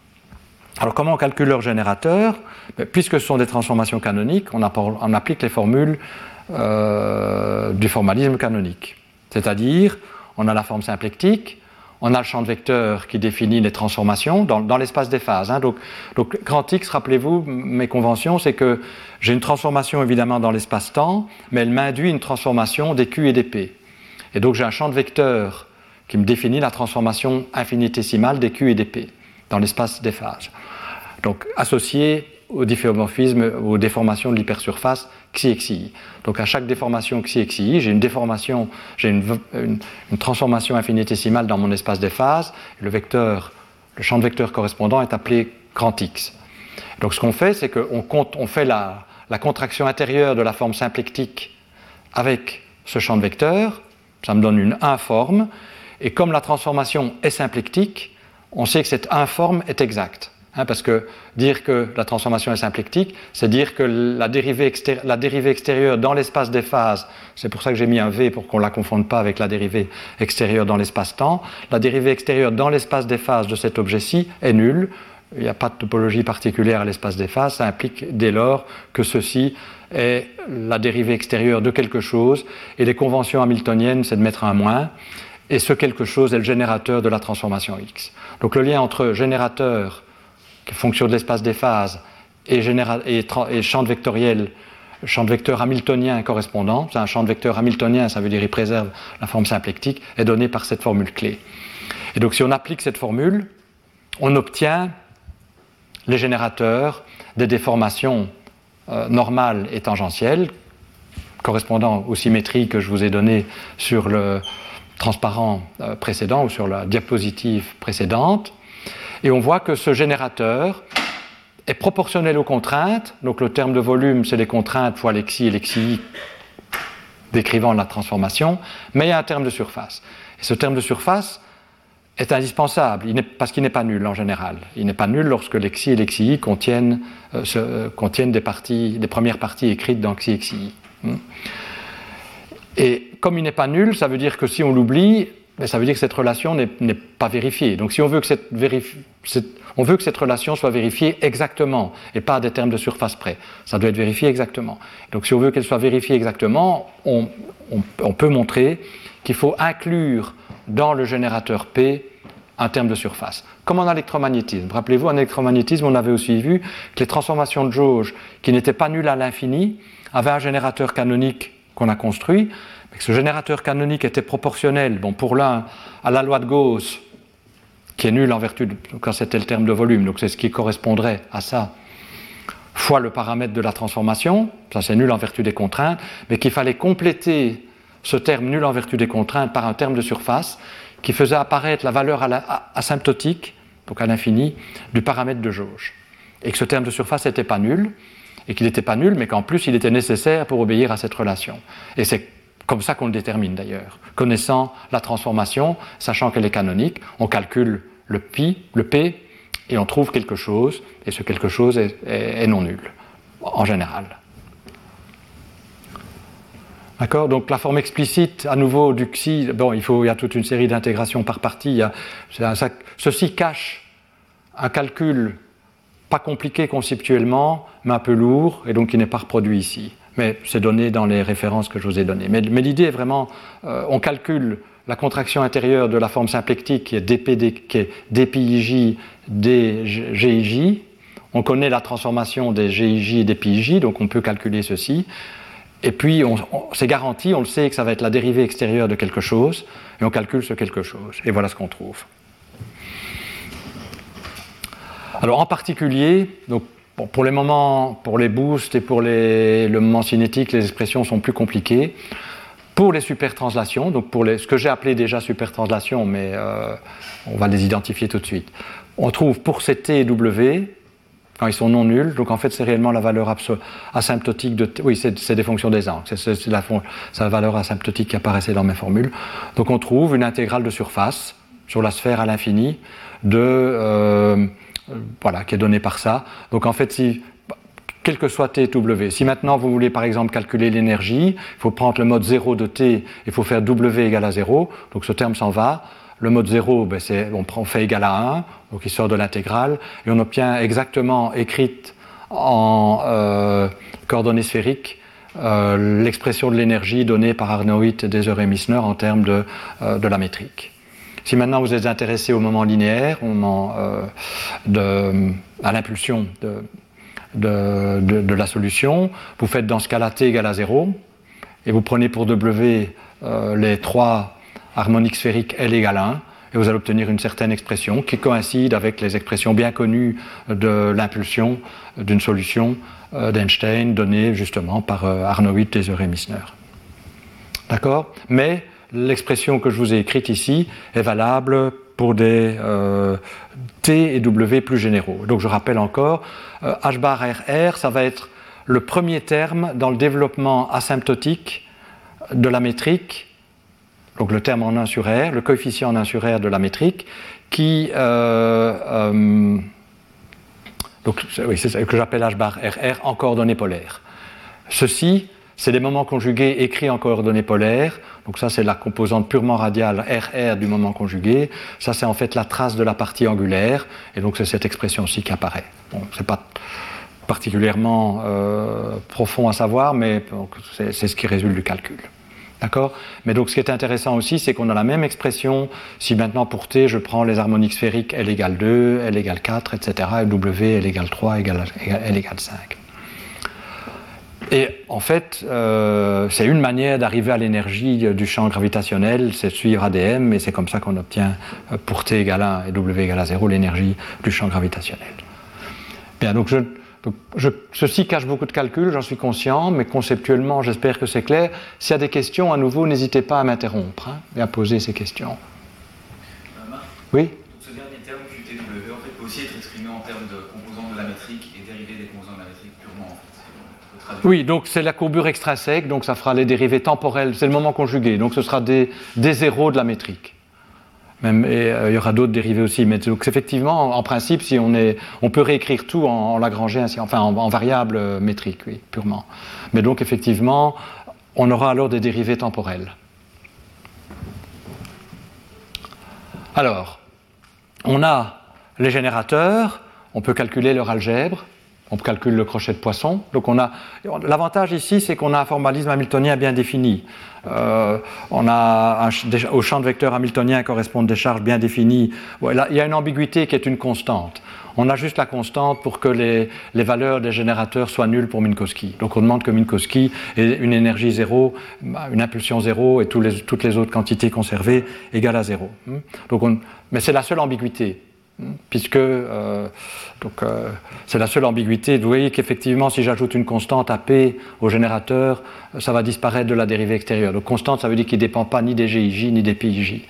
S2: Alors comment on calcule leur générateur? Ben, Puisque ce sont des transformations canoniques, on, applique les formules euh, du formalisme canonique. C'est-à-dire, on a la forme symplectique, on a le champ de vecteur qui définit les transformations dans, l'espace des phases. Hein. Donc, donc, grand X, rappelez-vous, mes conventions, c'est que j'ai une transformation évidemment dans l'espace-temps, mais elle m'induit une transformation des Q et des P. Et donc j'ai un champ de vecteurs qui me définit la transformation infinitésimale des Q et des P dans l'espace des phases. Donc associé au difféomorphisme, aux déformations de l'hypersurface xi xi. Donc à chaque déformation xi xi, j'ai une déformation, j'ai une, transformation infinitésimale dans mon espace des phases. Le vecteur, le champ de vecteurs correspondant est appelé grand X. Donc ce qu'on fait, c'est qu'on on fait la, la contraction intérieure de la forme symplectique avec ce champ de vecteurs, ça me donne une informe. Et comme la transformation est symplectique, on sait que cette informe est exacte. Hein, parce que dire que la transformation est symplectique, c'est dire que la dérivée, la dérivée extérieure dans l'espace des phases, c'est pour ça que j'ai mis un V pour qu'on ne la confonde pas avec la dérivée extérieure dans l'espace-temps, la dérivée extérieure dans l'espace des phases de cet objet-ci est nulle. Il n'y a pas de topologie particulière à l'espace des phases, ça implique dès lors que ceci est la dérivée extérieure de quelque chose, et les conventions hamiltoniennes, c'est de mettre un moins, et ce quelque chose est le générateur de la transformation X. Donc le lien entre générateur fonction de l'espace des phases et, champ de vectoriel, champ de vecteur hamiltonien correspondant, c'est un champ de vecteur hamiltonien, ça veut dire qu'il préserve la forme symplectique, est donné par cette formule clé. Et donc si on applique cette formule, on obtient les générateurs des déformations euh, normales et tangentielles, correspondant aux symétries que je vous ai données sur le transparent euh, précédent ou sur la diapositive précédente. Et on voit que ce générateur est proportionnel aux contraintes. Donc le terme de volume, c'est les contraintes fois l'exi et l'exi décrivant la transformation. Mais il y a un terme de surface. Et ce terme de surface est indispensable parce qu'il n'est pas nul en général. Il n'est pas nul lorsque l'exi et l'exi contiennent, euh, euh, contiennent des, parties, des premières parties écrites dans xi et xi. Hmm. Et comme il n'est pas nul, ça veut dire que si on l'oublie, mais ça veut dire que cette relation n'est pas vérifiée. Donc si on veut que cette, on veut que cette relation soit vérifiée exactement et pas à des termes de surface près, ça doit être vérifié exactement. Donc si on veut qu'elle soit vérifiée exactement, on peut montrer qu'il faut inclure dans le générateur P un terme de surface. Comme en électromagnétisme. Rappelez-vous, en électromagnétisme, on avait aussi vu que les transformations de jauge qui n'étaient pas nulles à l'infini avaient un générateur canonique qu'on a construit, ce générateur canonique était proportionnel, bon, pour l'un, à la loi de Gauss, qui est nulle en vertu, de, quand c'était le terme de volume, donc c'est ce qui correspondrait à ça, fois le paramètre de la transformation, ça c'est nul en vertu des contraintes, mais qu'il fallait compléter ce terme nul en vertu des contraintes par un terme de surface qui faisait apparaître la valeur asymptotique, donc à l'infini, du paramètre de jauge. Et que ce terme de surface n'était pas nul, et qu'il n'était pas nul, mais qu'en plus il était nécessaire pour obéir à cette relation. Et c'est comme ça qu'on le détermine d'ailleurs. Connaissant la transformation, sachant qu'elle est canonique, on calcule le, pi, le p et on trouve quelque chose, et ce quelque chose est, non nul, en général. D'accord Donc la forme explicite, à nouveau, du xi, bon, il, y a toute une série d'intégrations par partie. ceci cache un calcul pas compliqué conceptuellement, mais un peu lourd, et donc qui n'est pas reproduit ici mais c'est donné dans les références que je vous ai données. Mais, l'idée est vraiment, euh, on calcule la contraction intérieure de la forme symplectique qui est, DP, qui DPIJ, DGIJ. On connaît la transformation des GIJ et des PIJ, donc on peut calculer ceci. Et puis, c'est garanti, on le sait que ça va être la dérivée extérieure de quelque chose, et on calcule ce quelque chose. Et voilà ce qu'on trouve. Alors, en particulier, donc, pour les moments, pour les boosts et pour le moment cinétique, les expressions sont plus compliquées. Pour les supertranslations, donc pour les, ce que j'ai appelé déjà supertranslations, mais euh, on va les identifier tout de suite. On trouve pour ces T et W, quand ils sont non nuls, donc en fait c'est réellement la valeur asymptotique de. Oui, c'est des fonctions des angles, c'est la, la, valeur asymptotique qui apparaissait dans mes formules. Donc on trouve une intégrale de surface sur la sphère à l'infini de. Euh, voilà, qui est donné par ça. Donc en fait, si, quel que soit t et w, si maintenant vous voulez par exemple calculer l'énergie, il faut prendre le mode 0 de t, il faut faire w égale à 0, donc ce terme s'en va. Le mode 0, ben on, fait égal à 1, donc il sort de l'intégrale, et on obtient exactement écrite en euh, coordonnées sphériques euh, l'expression de l'énergie donnée par Arnold, Deser et Missner en termes de, de la métrique. Si maintenant vous êtes intéressé au moment linéaire, euh, à l'impulsion de, de, la solution, vous faites dans ce cas-là t égale à 0, et vous prenez pour W euh, les trois harmoniques sphériques L égale 1, et vous allez obtenir une certaine expression qui coïncide avec les expressions bien connues de l'impulsion d'une solution euh, d'Einstein donnée justement par Arnold, Deser et Missner. D'accord? Mais l'expression que je vous ai écrite ici est valable pour des euh, T et W plus généraux. Donc je rappelle encore, euh, H bar RR, ça va être le premier terme dans le développement asymptotique de la métrique, donc le terme en 1 sur R, le coefficient en 1 sur R de la métrique, qui, euh, Donc, c'est ça que j'appelle H bar RR en coordonnées polaires. Ceci, c'est des moments conjugués écrits en coordonnées polaires. Donc ça, c'est la composante purement radiale RR du moment conjugué. Ça, c'est en fait la trace de la partie angulaire. Et donc, c'est cette expression-ci qui apparaît. Bon, c'est pas particulièrement euh, profond à savoir, mais c'est ce qui résulte du calcul. D'accord? Mais donc ce qui est intéressant aussi, c'est qu'on a la même expression si maintenant pour t, je prends les harmoniques sphériques L égale 2, L égale 4, etc., et W, L égale 3, L égale 5. Et en fait, euh, c'est une manière d'arriver à l'énergie du champ gravitationnel, c'est suivre ADM, et c'est comme ça qu'on obtient euh, pour T égale 1 et W égale 0 l'énergie du champ gravitationnel. Bien, donc je, ceci cache beaucoup de calculs, j'en suis conscient, mais conceptuellement, j'espère que c'est clair. S'il y a des questions, à nouveau, n'hésitez pas à m'interrompre hein, et à poser ces questions.
S3: Euh,
S2: oui?
S3: Ce dernier terme QTW, en fait, peut aussi être exprimé en termes de composants de la métrique et dérivés des composants de la métrique purement, en fait.
S2: Oui, donc c'est la courbure extrinsèque, donc ça fera les dérivés temporels, c'est le moment conjugué, donc ce sera des, des zéros de la métrique. Et, euh, il y aura d'autres dérivés aussi. Mais donc, effectivement, en, principe, si on, est, on peut réécrire tout en, en enfin en, variable euh, métrique, oui, purement. Mais donc, effectivement, on aura alors des dérivés temporels. Alors, on a les générateurs, on peut calculer leur algèbre, on calcule le crochet de poisson. Donc on a l'avantage ici, c'est qu'on a un formalisme hamiltonien bien défini. Euh, on a au champ de vecteurs hamiltonien correspondent des charges bien définies. il y a une ambiguïté qui est une constante. On a juste la constante pour que les, valeurs des générateurs soient nulles pour Minkowski. Donc on demande que Minkowski ait une énergie zéro, une impulsion zéro et toutes les autres quantités conservées égales à zéro. Donc mais c'est la seule ambiguïté puisque euh, euh, c'est la seule ambiguïté. Vous voyez qu'effectivement, si j'ajoute une constante à P au générateur, ça va disparaître de la dérivée extérieure. Donc constante, ça veut dire qu'il ne dépend pas ni des GIJ ni des PIJ,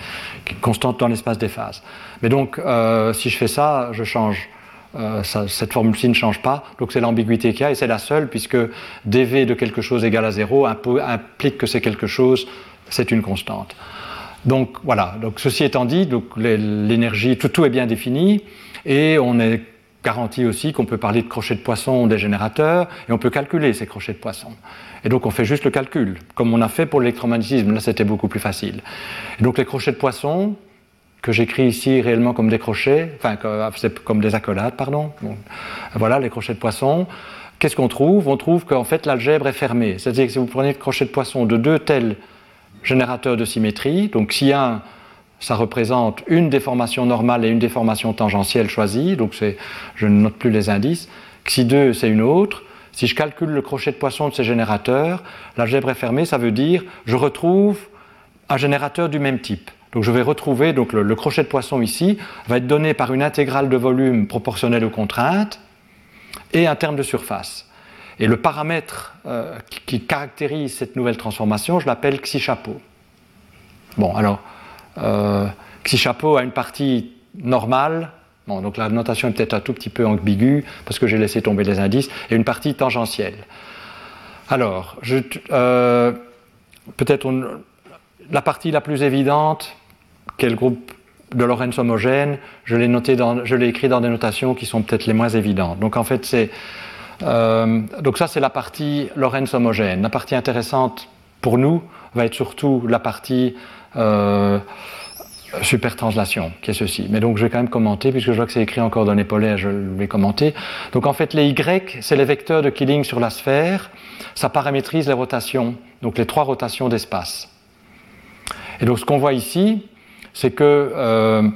S2: constante dans l'espace des phases. Mais donc, euh, si je fais ça, je change. cette formule-ci ne change pas, donc c'est l'ambiguïté qu'il y a, et c'est la seule, puisque dV de quelque chose égale à zéro implique que c'est quelque chose, c'est une constante. Donc voilà, donc ceci étant dit, l'énergie, tout, est bien défini et on est garanti aussi qu'on peut parler de crochets de poisson des générateurs et on peut calculer ces crochets de poisson. Et donc on fait juste le calcul, comme on a fait pour l'électromagnétisme, là c'était beaucoup plus facile. Et donc les crochets de poisson, que j'écris ici réellement comme des crochets, enfin comme des accolades, pardon. voilà les crochets de poisson. Qu'est-ce qu'on trouve? On trouve qu'en fait l'algèbre est fermée. C'est-à-dire que si vous prenez le crochet de poisson de deux tels générateur de symétrie. Donc si 1, ça représente une déformation normale et une déformation tangentielle choisie, donc je ne note plus les indices. Si 2, c'est une autre. Si je calcule le crochet de poisson de ces générateurs, l'algèbre est fermée, ça veut dire je retrouve un générateur du même type. Donc je vais retrouver donc le, crochet de poisson ici va être donné par une intégrale de volume proportionnelle aux contraintes et un terme de surface. Et le paramètre euh, qui, caractérise cette nouvelle transformation, je l'appelle xi-chapeau. Bon, alors, euh, xi-chapeau a une partie normale, bon, donc la notation est peut-être un tout petit peu ambiguë parce que j'ai laissé tomber les indices, et une partie tangentielle. Alors, euh, peut-être la partie la plus évidente, le groupe de Lorentz homogène, je l'ai noté je l'ai écrit dans des notations qui sont peut-être les moins évidentes. Donc en fait, c'est euh, donc ça, c'est la partie Lorentz homogène. La partie intéressante pour nous va être surtout la partie euh, supertranslation, qui est ceci. Mais donc je vais quand même commenter, puisque je vois que c'est écrit encore dans les polaires, je vais commenter. Donc en fait, les Y, c'est les vecteurs de Killing sur la sphère. Ça paramétrise les rotations, donc les trois rotations d'espace. Et donc ce qu'on voit ici, c'est que euh,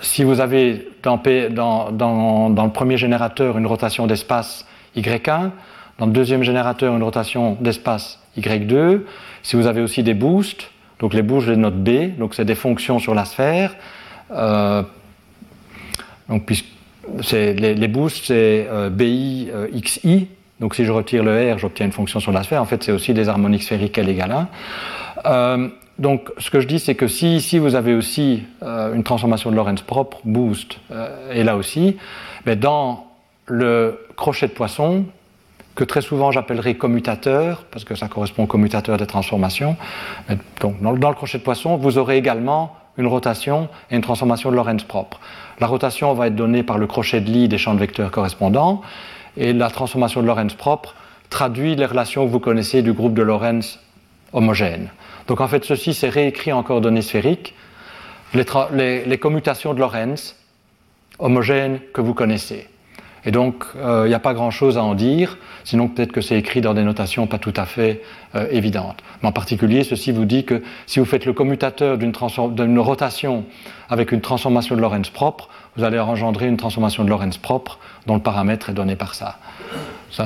S2: si vous avez dans, le premier générateur une rotation d'espace Y1, dans le deuxième générateur une rotation d'espace Y2, si vous avez aussi des boosts, donc les boosts, je les note B, donc c'est des fonctions sur la sphère. Euh, donc les, les, boosts, c'est euh, BI, euh, XI, donc si je retire le R, j'obtiens une fonction sur la sphère. En fait, c'est aussi des harmoniques sphériques L égale 1 donc, ce que je dis, c'est que si ici vous avez aussi euh, une transformation de Lorentz propre, boost, euh, et là aussi, dans le crochet de poisson, que très souvent j'appellerai commutateur, parce que ça correspond au commutateur des transformations. Donc, dans, le crochet de poisson, vous aurez également une rotation et une transformation de Lorentz propre. La rotation va être donnée par le crochet de Lie des champs de vecteurs correspondants, et la transformation de Lorentz propre traduit les relations que vous connaissez du groupe de Lorentz homogène. Donc en fait, ceci c'est réécrit en coordonnées sphériques, les, les commutations de Lorentz homogènes que vous connaissez. Et donc, il euh, n'y a pas grand-chose à en dire, sinon peut-être que c'est écrit dans des notations pas tout à fait euh, évidentes. Mais en particulier, ceci vous dit que si vous faites le commutateur d'une rotation avec une transformation de Lorentz propre, vous allez engendrer une transformation de Lorentz propre dont le paramètre est donné par ça.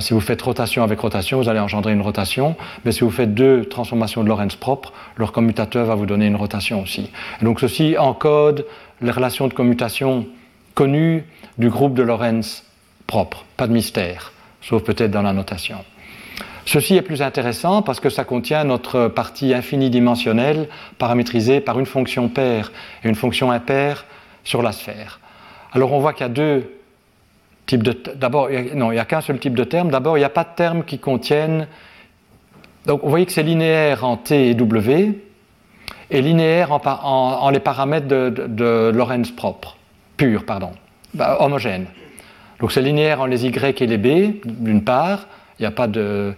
S2: Si vous faites rotation avec rotation, vous allez engendrer une rotation, mais si vous faites deux transformations de Lorentz propre, leur commutateur va vous donner une rotation aussi. Donc ceci encode les relations de commutation connues du groupe de Lorentz propre, pas de mystère, sauf peut-être dans la notation. Ceci est plus intéressant parce que ça contient notre partie infinidimensionnelle paramétrisée par une fonction paire et une fonction impaire sur la sphère. Alors on voit qu'il y a deux types de... D'abord, non, il n'y a qu'un seul type de terme. D'abord, il n'y a pas de termes qui contiennent... Donc vous voyez que c'est linéaire en T et W et linéaire en, les paramètres de, de, Lorentz propre, pur, pardon, bah, homogène. Donc c'est linéaire en les y et les b, d'une part, il n'y a pas de,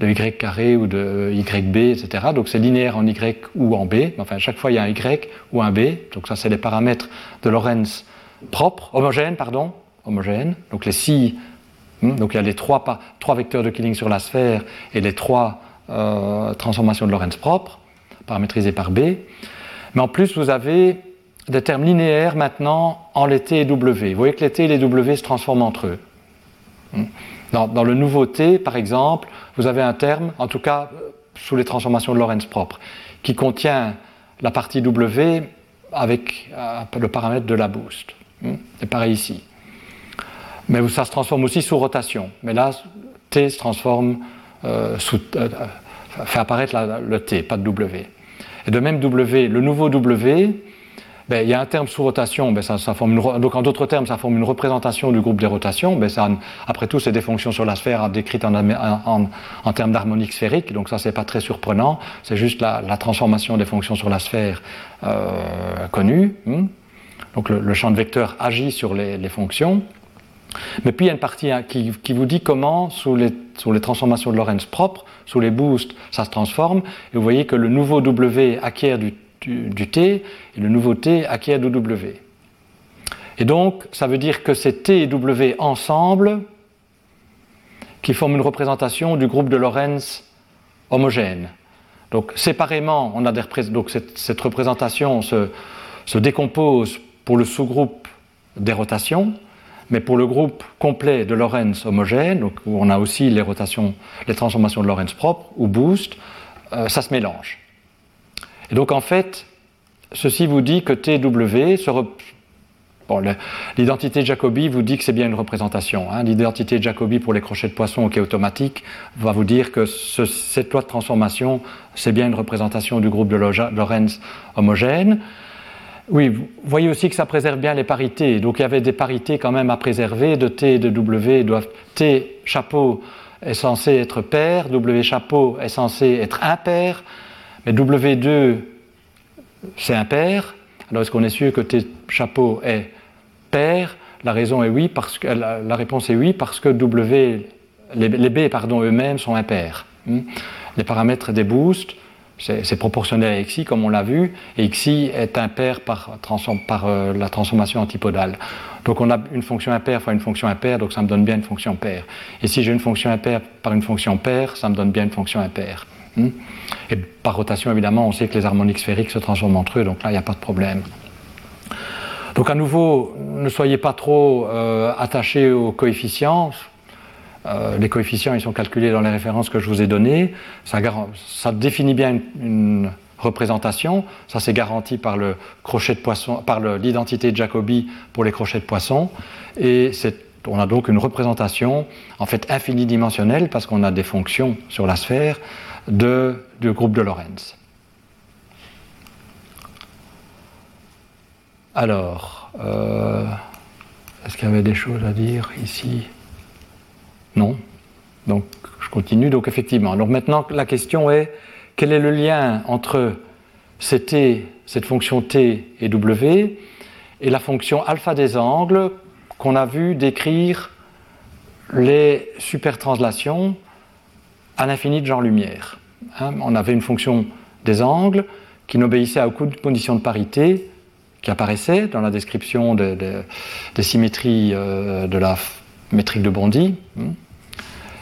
S2: y carré ou de yb, etc. Donc c'est linéaire en y ou en b, enfin chaque fois il y a un y ou un b, donc ça c'est les paramètres de Lorentz propres, homogènes, pardon, homogènes, donc les si, hmm, donc il y a les trois, trois vecteurs de Killing sur la sphère et les trois euh, transformations de Lorentz propres, paramétrisées par b. Mais en plus vous avez des termes linéaires maintenant en les T et W. Vous voyez que les T et les W se transforment entre eux. Hmm. Dans, le nouveau T, par exemple, vous avez un terme, en tout cas euh, sous les transformations de Lorentz propre, qui contient la partie W avec euh, le paramètre de la boost. Hmm. C'est pareil ici. Mais ça se transforme aussi sous rotation. Mais là, T se transforme, euh, sous, fait apparaître le T, pas de W. Et de même W, le nouveau W, ben, il y a un terme sous rotation, ben, donc en d'autres termes, ça forme une représentation du groupe des rotations. Ben, après tout, c'est des fonctions sur la sphère décrites en, en, termes d'harmonique sphérique, donc ça, c'est pas très surprenant. C'est juste la, transformation des fonctions sur la sphère euh, connue. Hmm. Donc le, champ de vecteur agit sur les, fonctions. Mais puis il y a une partie hein, qui, vous dit comment, sous les, transformations de Lorentz propres, sous les boosts, ça se transforme. Et vous voyez que le nouveau W acquiert du T, et le nouveau T acquiert du W. Et donc, ça veut dire que c'est T et W ensemble qui forment une représentation du groupe de Lorentz homogène. Donc, séparément, on a cette, représentation se, se, décompose pour le sous-groupe des rotations, mais pour le groupe complet de Lorentz homogène, où on a aussi les rotations, les transformations de Lorentz propres ou boost, euh, ça se mélange. Et donc en fait, ceci vous dit que TW se l'identité de Jacobi vous dit que c'est bien une représentation. Hein. L'identité de Jacobi pour les crochets de poisson qui est automatique va vous dire que cette loi de transformation, c'est bien une représentation du groupe de Lorentz homogène. Oui, vous voyez aussi que ça préserve bien les parités. Donc il y avait des parités quand même à préserver de T et de W. Doivent, T chapeau est censé être pair, W chapeau est censé être impair. Mais W2, c'est impair. Alors est-ce qu'on est sûr que T chapeau est pair? La raison est oui, parce que, la, réponse est oui, parce que W, les, B pardon, eux-mêmes sont impairs. Hmm? Les paramètres des boosts, c'est proportionnel à XI comme on l'a vu, et XI est impair par, euh, la transformation antipodale. Donc on a une fonction impaire fois une fonction impaire, donc ça me donne bien une fonction paire. Et si j'ai une fonction impaire par une fonction paire, ça me donne bien une fonction impaire. Hmm? Et par rotation, évidemment, on sait que les harmoniques sphériques se transforment entre eux, donc là, il n'y a pas de problème. Donc à nouveau, ne soyez pas trop euh, attachés aux coefficients. Euh, les coefficients, ils sont calculés dans les références que je vous ai données. Ça, définit bien une, représentation. Ça, c'est garanti par le crochet de poisson, par l'identité de Jacobi pour les crochets de poisson. Et on a donc une représentation en fait infinidimensionnelle parce qu'on a des fonctions sur la sphère du groupe de Lorentz. Alors, euh, est-ce qu'il y avait des choses à dire ici? Non Donc, je continue. Donc, effectivement. Maintenant, la question est quel est le lien entre cette fonction T et W, et la fonction alpha des angles qu'on a vu décrire les supertranslations à l'infini de genre lumière. Hein, on avait une fonction des angles qui n'obéissait à aucune condition de parité qui apparaissait dans la description des symétries euh, de la métrique de Bondy. Hein.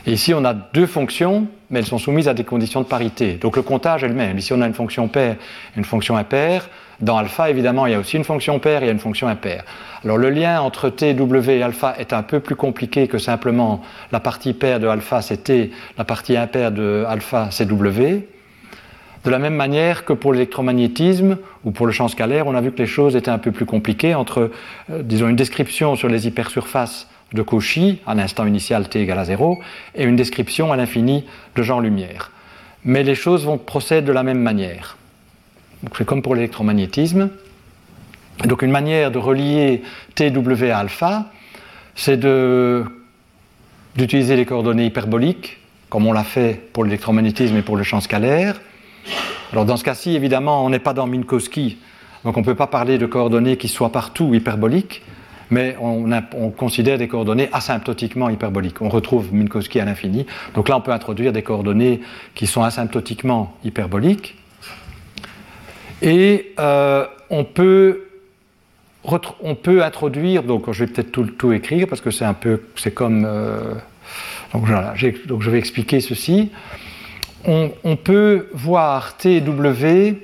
S2: Et ici, on a deux fonctions, mais elles sont soumises à des conditions de parité. Donc le comptage est le même. Ici, on a une fonction paire et une fonction impaire. Dans alpha, évidemment, il y a aussi une fonction paire et une fonction impaire. Alors le lien entre t, w et alpha est un peu plus compliqué que simplement la partie paire de alpha c'est t, la partie impaire de alpha c'est w. De la même manière que pour l'électromagnétisme ou pour le champ scalaire, on a vu que les choses étaient un peu plus compliquées entre, euh, disons, une description sur les hypersurfaces de Cauchy, à l'instant initial t égale à 0, et une description à l'infini de Jean-Lumière. Mais les choses vont procéder de la même manière. C'est comme pour l'électromagnétisme. Donc une manière de relier TW à alpha, c'est d'utiliser les coordonnées hyperboliques, comme on l'a fait pour l'électromagnétisme et pour le champ scalaire. Alors dans ce cas-ci, évidemment, on n'est pas dans Minkowski, donc on ne peut pas parler de coordonnées qui soient partout hyperboliques, mais on, on, considère des coordonnées asymptotiquement hyperboliques. On retrouve Minkowski à l'infini. Donc là, on peut introduire des coordonnées qui sont asymptotiquement hyperboliques. Et euh, on, peut, on peut introduire, donc je vais peut-être tout, tout, écrire parce que c'est un peu, c'est comme, euh, donc, voilà, donc, je vais expliquer ceci. On, peut voir TW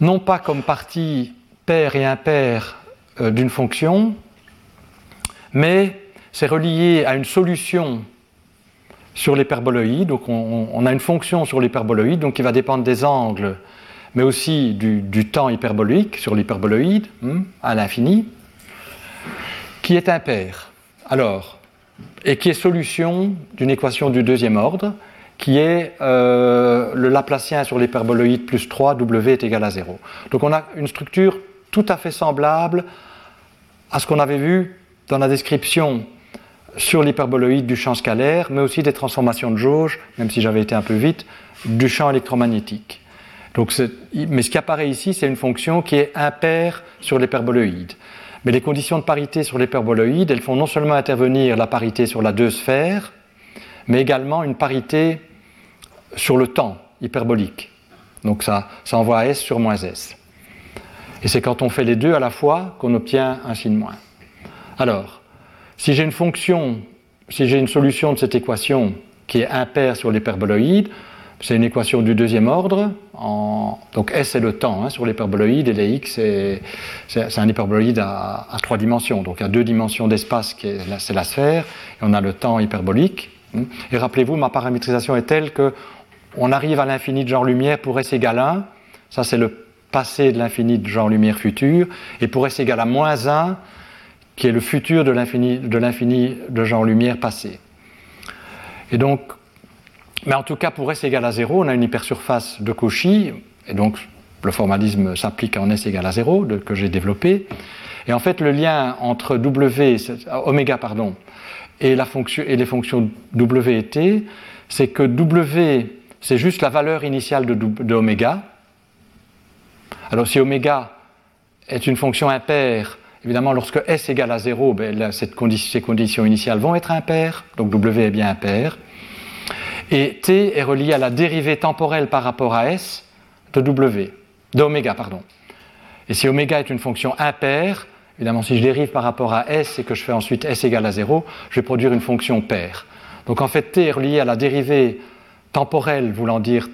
S2: non pas comme partie paire et impaire d'une fonction, mais c'est relié à une solution sur l'hyperboloïde. Donc on, a une fonction sur l'hyperboloïde, donc qui va dépendre des angles mais aussi du, temps hyperbolique sur l'hyperboloïde, hmm, à l'infini, qui est impair. Alors, et qui est solution d'une équation du deuxième ordre, qui est euh, le Laplacien sur l'hyperboloïde plus 3, W est égal à 0. Donc on a une structure tout à fait semblable à ce qu'on avait vu dans la description sur l'hyperboloïde du champ scalaire, mais aussi des transformations de jauge, même si j'avais été un peu vite, du champ électromagnétique mais ce qui apparaît ici, c'est une fonction qui est impaire sur l'hyperboloïde. Mais les conditions de parité sur l'hyperboloïde, elles font non seulement intervenir la parité sur la deux sphères, mais également une parité sur le temps hyperbolique. Donc ça, ça envoie S sur moins S. Et c'est quand on fait les deux à la fois qu'on obtient un signe moins. Alors, si j'ai une fonction, si j'ai une solution de cette équation qui est impaire sur l'hyperboloïde, c'est une équation du deuxième ordre. Donc S c'est le temps hein, sur l'hyperboloïde et les X c'est un hyperboloïde à, trois dimensions. Donc a deux dimensions d'espace, c'est la sphère, et on a le temps hyperbolique. Et rappelez-vous, ma paramétrisation est telle que on arrive à l'infini de genre-lumière pour S égale 1. Ça c'est le passé de l'infini de genre-lumière futur. Et pour S égale à moins 1, qui est le futur de l'infini de, de genre-lumière passé. Et donc, mais en tout cas, pour S égale à 0, on a une hypersurface de Cauchy, et donc le formalisme s'applique en S égale à 0, que j'ai développé. Et en fait, le lien entre W, oméga, pardon, et, la fonction, et les fonctions W et T, c'est que W, c'est juste la valeur initiale de, de oméga. Alors si oméga est une fonction impaire, évidemment, lorsque S égale à 0, ben, ces conditions initiales vont être impaires, donc W est bien impair. Et t est relié à la dérivée temporelle par rapport à s de w, de oméga, pardon. Et si oméga est une fonction impaire, évidemment, si je dérive par rapport à s et que je fais ensuite s égale à 0, je vais produire une fonction paire. Donc en fait, t est relié à la dérivée temporelle, voulant dire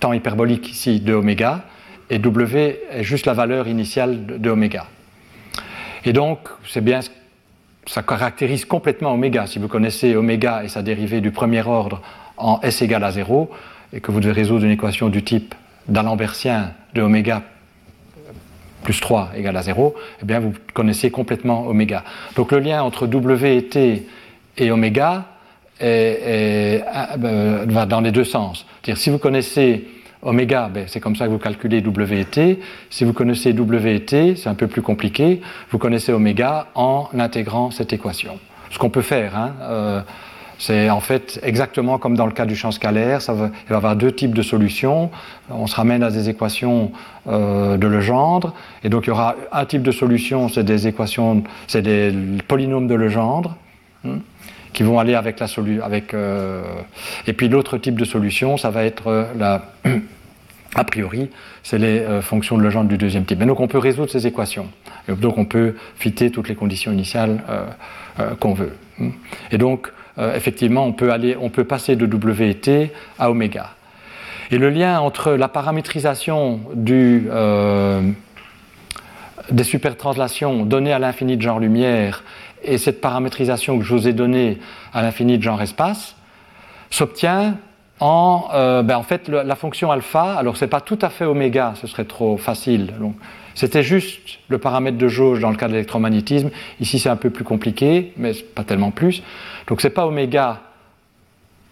S2: temps hyperbolique ici de oméga, et w est juste la valeur initiale de oméga. Et donc, c'est bien ça caractérise complètement oméga. Si vous connaissez oméga et sa dérivée du premier ordre en s égale à 0, et que vous devez résoudre une équation du type d'Alembertien de oméga plus 3 égale à 0, eh bien vous connaissez complètement oméga. Donc le lien entre W et T et oméga euh, va dans les deux sens. C'est-à-dire si vous connaissez Oméga, ben, c'est comme ça que vous calculez W et T. Si vous connaissez W et T, c'est un peu plus compliqué. Vous connaissez oméga en intégrant cette équation. Ce qu'on peut faire, hein, euh, C'est en fait exactement comme dans le cas du champ scalaire, il va y avoir deux types de solutions. On se ramène à des équations euh, de Legendre, et donc il y aura un type de solution, c'est des équations, c'est des polynômes de Legendre. Hein, qui vont aller avec la solution. Euh, et puis l'autre type de solution, ça va être la, <clears throat> a priori, c'est les fonctions de Legendre du deuxième type. Et donc on peut résoudre ces équations. Et donc on peut fitter toutes les conditions initiales qu'on veut. Hein. Et donc euh, effectivement, on peut, aller, on peut passer de W et T à oméga. Et le lien entre la paramétrisation du, euh, des supertranslations données à l'infini de genre lumière et cette paramétrisation que je vous ai donnée à l'infini de genre espace s'obtient en, euh, ben en fait, la fonction alpha. Alors, ce n'est pas tout à fait oméga, ce serait trop facile. C'était juste le paramètre de jauge dans le cas de l'électromagnétisme. Ici, c'est un peu plus compliqué, mais pas tellement plus. Donc c'est pas oméga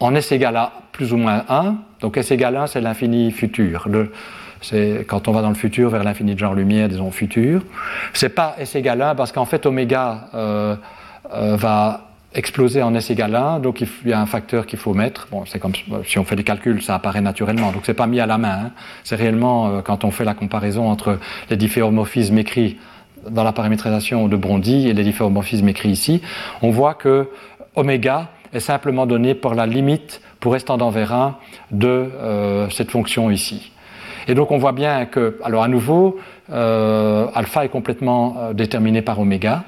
S2: en S égale à plus ou moins 1. Donc S égale 1, c'est l'infini futur. C'est quand on va dans le futur vers l'infini de genre lumière, disons futur. C'est pas S égale 1 parce qu'en fait oméga euh, euh, va exploser en S égale 1, donc il y a un facteur qu'il faut mettre. Bon, c'est comme si on fait des calculs, ça apparaît naturellement. Donc c'est pas mis à la main. Hein. C'est réellement euh, quand on fait la comparaison entre les différents morphismes écrits dans la paramétrisation de Brondy et les différents morphismes écrits ici, on voit que oméga est simplement donné par la limite pour estendant vers 1 de euh, cette fonction ici. Et donc on voit bien que, alors à nouveau, euh, alpha est complètement euh, déterminé par oméga.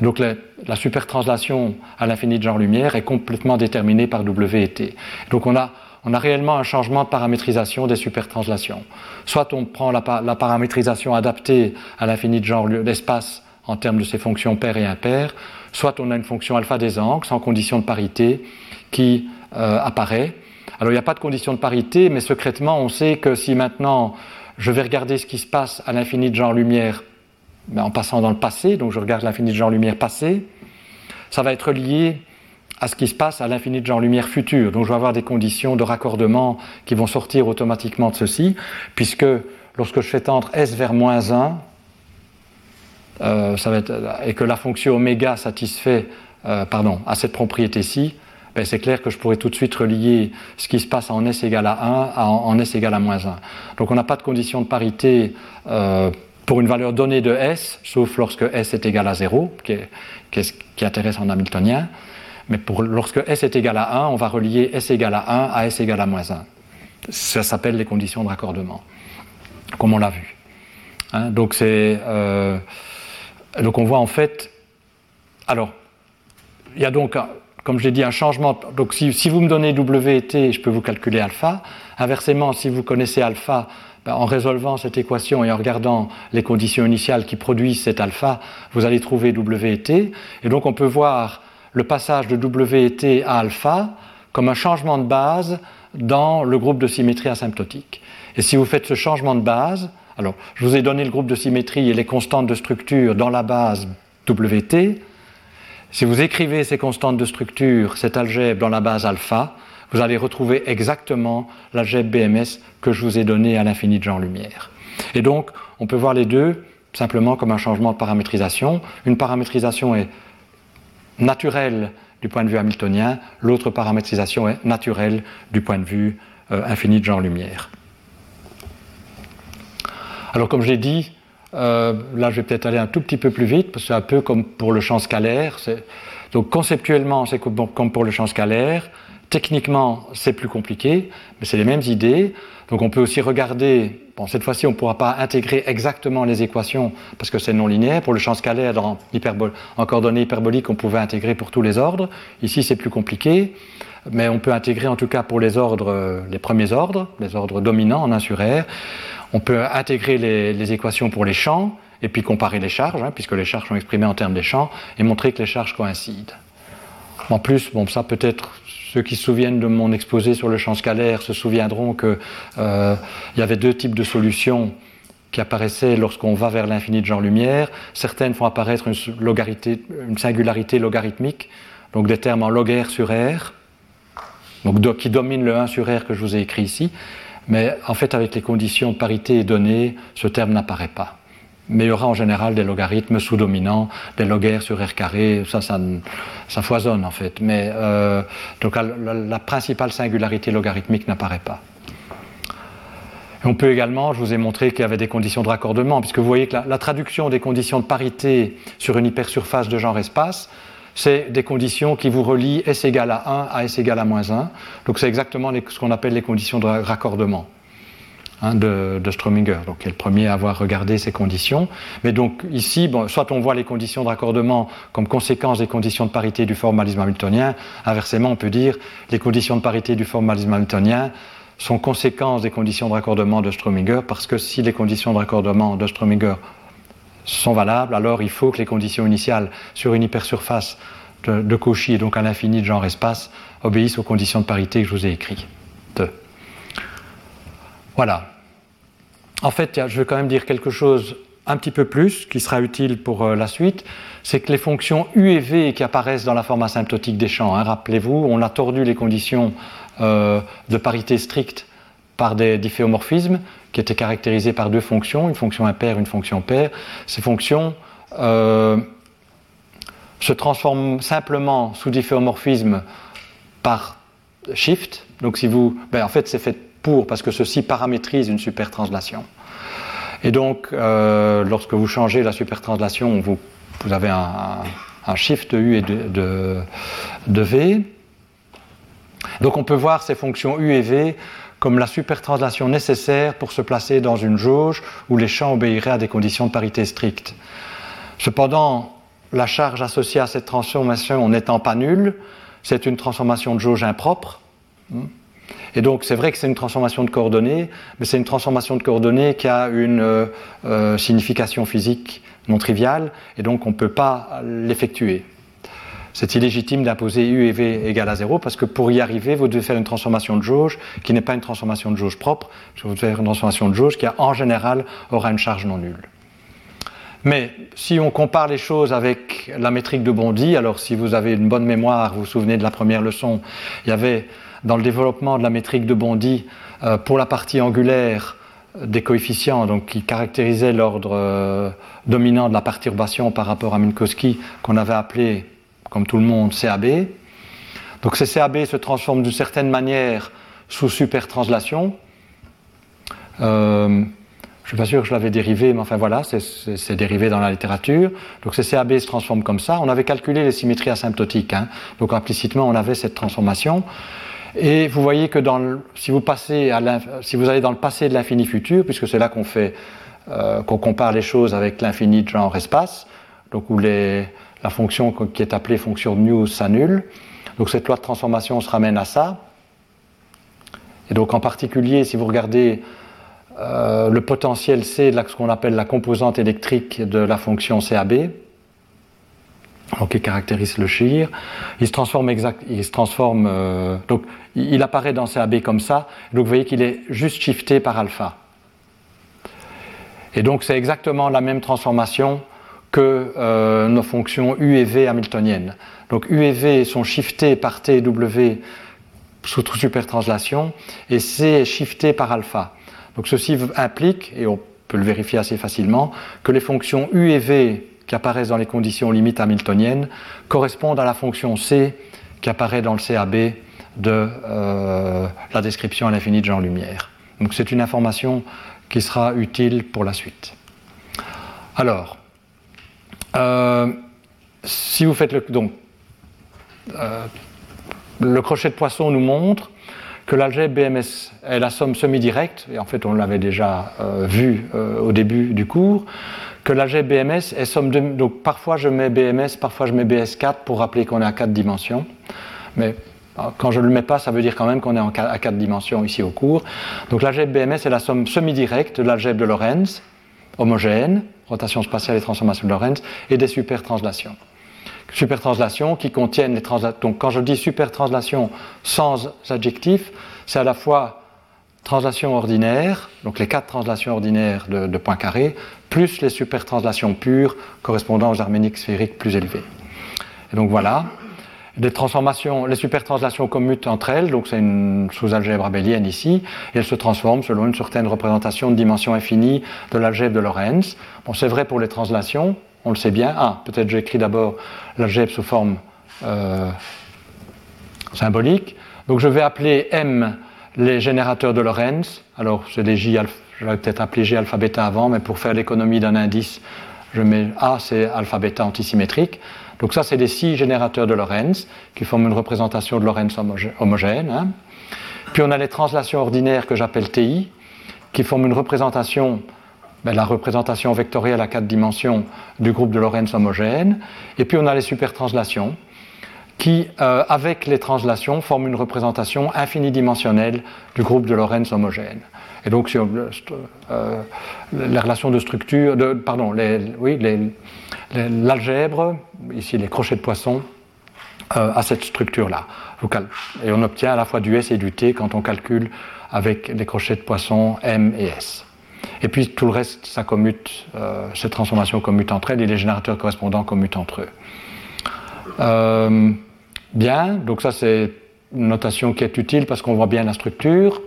S2: Donc la, la supertranslation à l'infini de genre lumière est complètement déterminée par W et T. Donc on a, on a réellement un changement de paramétrisation des supertranslations. Soit on prend la, la paramétrisation adaptée à l'infini de genre l'espace en termes de ses fonctions paires et impaires, soit on a une fonction alpha des angles sans condition de parité qui euh, apparaît. Alors il n'y a pas de condition de parité, mais secrètement on sait que si maintenant je vais regarder ce qui se passe à l'infini de genre lumière ben, en passant dans le passé, donc je regarde l'infini de genre lumière passé, ça va être lié à ce qui se passe à l'infini de genre lumière futur. Donc je vais avoir des conditions de raccordement qui vont sortir automatiquement de ceci, puisque lorsque je fais tendre S vers moins 1, euh, ça va être, et que la fonction oméga satisfait euh, pardon, à cette propriété-ci, ben c'est clair que je pourrais tout de suite relier ce qui se passe en S égale à 1 à en, S égale à moins 1. Donc on n'a pas de condition de parité euh, pour une valeur donnée de S, sauf lorsque S est égal à 0, qui, est, qui, est, qui intéresse en hamiltonien. Mais pour, lorsque S est égal à 1, on va relier S égale à 1 à S égale à moins 1. Ça s'appelle les conditions de raccordement, comme on l'a vu. Hein, donc. Euh, donc on voit en fait, alors, il y a donc, comme j'ai dit, un changement. Donc si, vous me donnez W et T, je peux vous calculer alpha. Inversement, si vous connaissez alpha, en résolvant cette équation et en regardant les conditions initiales qui produisent cet alpha, vous allez trouver W et T. Et donc on peut voir le passage de W T à alpha comme un changement de base dans le groupe de symétrie asymptotique. Et si vous faites ce changement de base, alors, je vous ai donné le groupe de symétrie et les constantes de structure dans la base WT. Si vous écrivez ces constantes de structure, cette algèbre dans la base alpha, vous allez retrouver exactement l'algèbre BMS que je vous ai donnée à l'infini de genre-lumière. Et donc, on peut voir les deux simplement comme un changement de paramétrisation. Une paramétrisation est naturelle du point de vue hamiltonien, l'autre paramétrisation est naturelle du point de vue euh, infini de genre-lumière. Alors comme je l'ai dit, euh, là je vais peut-être aller un tout petit peu plus vite, parce que c'est un peu comme pour le champ scalaire. Donc conceptuellement c'est comme pour le champ scalaire, techniquement c'est plus compliqué, mais c'est les mêmes idées. Donc on peut aussi regarder, bon cette fois-ci on ne pourra pas intégrer exactement les équations parce que c'est non linéaire. Pour le champ scalaire en, coordonnées hyperboliques on pouvait intégrer pour tous les ordres. Ici c'est plus compliqué mais on peut intégrer en tout cas pour les ordres, les premiers ordres, les ordres dominants en 1 sur R. On peut intégrer les, équations pour les champs et puis comparer les charges, hein, puisque les charges sont exprimées en termes des champs, et montrer que les charges coïncident. En plus, bon, ça peut-être ceux qui se souviennent de mon exposé sur le champ scalaire se souviendront qu'il euh, y avait deux types de solutions qui apparaissaient lorsqu'on va vers l'infini de genre lumière. Certaines font apparaître une, singularité logarithmique, donc des termes en log R sur R, qui dominent le 1 sur R que je vous ai écrit ici. Mais en fait, avec les conditions parité et données, ce terme n'apparaît pas. Mais il y aura en général des logarithmes sous-dominants, des log sur R carré, ça, ça, foisonne en fait. Mais euh, donc la, principale singularité logarithmique n'apparaît pas. on peut également, je vous ai montré qu'il y avait des conditions de raccordement, puisque vous voyez que la, traduction des conditions de parité sur une hypersurface de genre espace, c'est des conditions qui vous relient S égale à 1 à S égale à moins 1. Donc c'est exactement ce qu'on appelle les conditions de raccordement. Hein, de, Strominger, donc qui est le premier à avoir regardé ces conditions. Mais donc ici, soit on voit les conditions de raccordement comme conséquence des conditions de parité du formalisme hamiltonien, inversement on peut dire les conditions de parité du formalisme hamiltonien sont conséquences des conditions de raccordement de Strominger, parce que si les conditions de raccordement de Strominger sont valables, alors il faut que les conditions initiales sur une hypersurface de, de Cauchy et donc à l'infini de genre espace obéissent aux conditions de parité que je vous ai écrites. Voilà. En fait, je vais quand même dire quelque chose un petit peu plus qui sera utile pour euh, la suite, c'est que les fonctions U et V qui apparaissent dans la forme asymptotique des champs, hein, rappelez-vous, on a tordu les conditions euh, de parité stricte par des difféomorphismes qui étaient caractérisés par deux fonctions, une fonction impaire, une fonction paire. Ces fonctions euh, se transforment simplement sous difféomorphisme par shift. Donc si vous, ben, en fait, c'est fait parce que ceci paramétrise une supertranslation. Et donc, euh, lorsque vous changez la supertranslation, vous, avez un, shift de U et de, de, V. Donc on peut voir ces fonctions U et V comme la supertranslation nécessaire pour se placer dans une jauge où les champs obéiraient à des conditions de parité stricte. Cependant, la charge associée à cette transformation n'étant pas nulle, c'est une transformation de jauge impropre. Et donc c'est vrai que c'est une transformation de coordonnées, mais c'est une transformation de coordonnées qui a une euh, euh, signification physique non triviale, et donc on ne peut pas l'effectuer. C'est illégitime d'imposer U et V égale à 0 parce que pour y arriver, vous devez faire une transformation de jauge qui n'est pas une transformation de jauge propre, vous devez faire une transformation de jauge qui en général aura une charge non nulle. Mais si on compare les choses avec la métrique de Bondy, alors si vous avez une bonne mémoire, vous vous souvenez de la première leçon, il y avait dans le développement de la métrique de Bondy euh, pour la partie angulaire des coefficients, donc qui caractérisait l'ordre euh, dominant de la perturbation par rapport à Minkowski, qu'on avait appelé, comme tout le monde, CAB. Donc ces CAB se transforment d'une certaine manière sous supertranslation. Euh, je ne suis pas sûr que je l'avais dérivé, mais enfin voilà, c'est dérivé dans la littérature. Donc ces CAB se transforment comme ça. On avait calculé les symétries asymptotiques, hein. donc implicitement on avait cette transformation. Et vous voyez que si, vous passez si vous allez dans le passé de l'infini futur, puisque c'est là qu'on fait, euh, qu'on compare les choses avec l'infini de genre espace, donc où la fonction qui est appelée fonction de news s'annule. Donc cette loi de transformation se ramène à ça. Et donc en particulier, si vous regardez euh, le potentiel C de ce qu'on appelle la composante électrique de la fonction CAB, donc qui caractérise le chir. Il se transforme exact, il se transforme, euh, donc il apparaît dans CAB comme ça. Donc vous voyez qu'il est juste shifté par alpha. Et donc c'est exactement la même transformation que euh, nos fonctions U et V hamiltoniennes. Donc U et V sont shiftés par T et W sous supertranslation et C est shifté par alpha. Donc ceci implique, et on peut le vérifier assez facilement, que les fonctions U et V qui apparaissent dans les conditions limites hamiltoniennes correspondent à la fonction C qui apparaît dans le CAB de euh, la description à l'infini de Jean Lumière. Donc c'est une information qui sera utile pour la suite. Alors, euh, si vous faites le donc euh, le crochet de poisson nous montre que l'algèbre BMS est la somme semi-directe, et en fait on l'avait déjà vu au début du cours, que l'algèbre BMS est somme de. Donc parfois je mets BMS, parfois je mets BS4 pour rappeler qu'on est à 4 dimensions. Mais ah, quand je ne le mets pas, ça veut dire quand même qu'on est à 4 dimensions ici au cours. Donc l'algèbre BMS est la somme semi-directe de l'algèbre de Lorentz, homogène, rotation spatiale et transformation de Lorentz, et des supertranslations. Supertranslations qui contiennent les translations. Donc quand je dis supertranslation sans adjectif, c'est à la fois translation ordinaire, donc les quatre translations ordinaires de, de points carrés, plus les supertranslations pures correspondant aux harmoniques sphériques plus élevées. Et donc voilà. des transformations, les supertranslations commutent entre elles, donc c'est une sous-algèbre abélienne ici, et elles se transforment selon une certaine représentation de dimension infinie de l'algèbre de Lorentz. Bon, c'est vrai pour les translations, on le sait bien. Ah, peut-être j'écris d'abord l'algèbre sous forme euh, symbolique. Donc je vais appeler M les générateurs de Lorentz. Alors c'est des J alpha, j'aurais peut-être J alpha bêta avant, mais pour faire l'économie d'un indice, je mets A, c'est alpha bêta antisymétrique. Donc ça, c'est des six générateurs de Lorentz qui forment une représentation de Lorentz homogène. Hein. Puis on a les translations ordinaires que j'appelle TI, qui forment une représentation, ben, la représentation vectorielle à quatre dimensions du groupe de Lorentz homogène. Et puis on a les supertranslations, qui, euh, avec les translations, forment une représentation infinidimensionnelle du groupe de Lorentz homogène. Et donc, euh, euh, les relations de structure, pardon, oui, l'algèbre, ici les crochets de poisson, euh, à cette structure-là. Et on obtient à la fois du S et du T quand on calcule avec les crochets de poisson M et S. Et puis tout le reste, ça commute, ces transformations commutent entre elles et les générateurs correspondants commutent entre eux. Bien, donc ça c'est une notation qui est utile parce qu'on voit bien la structure.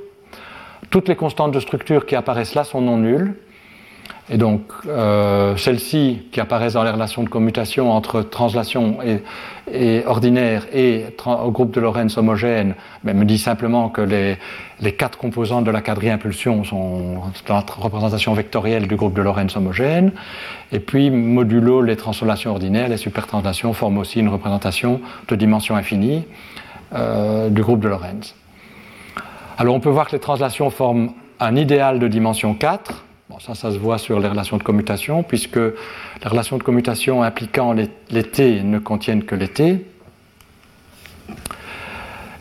S2: Toutes les constantes de structure qui apparaissent là sont non nulles. Et donc, euh, celles-ci qui apparaissent dans les relations de commutation entre translation et, ordinaire et au groupe de Lorentz homogène, ben, me dit simplement que les, quatre composantes de la quadrille impulsion sont la représentation vectorielle du groupe de Lorentz homogène. Et puis, modulo les translations ordinaires, les supertranslations forment aussi une représentation de dimension infinie euh, du groupe de Lorentz. Alors, on peut voir que les translations forment un idéal de dimension 4 ça, ça se voit sur les relations de commutation, puisque les relations de commutation impliquant les, T ne contiennent que les T.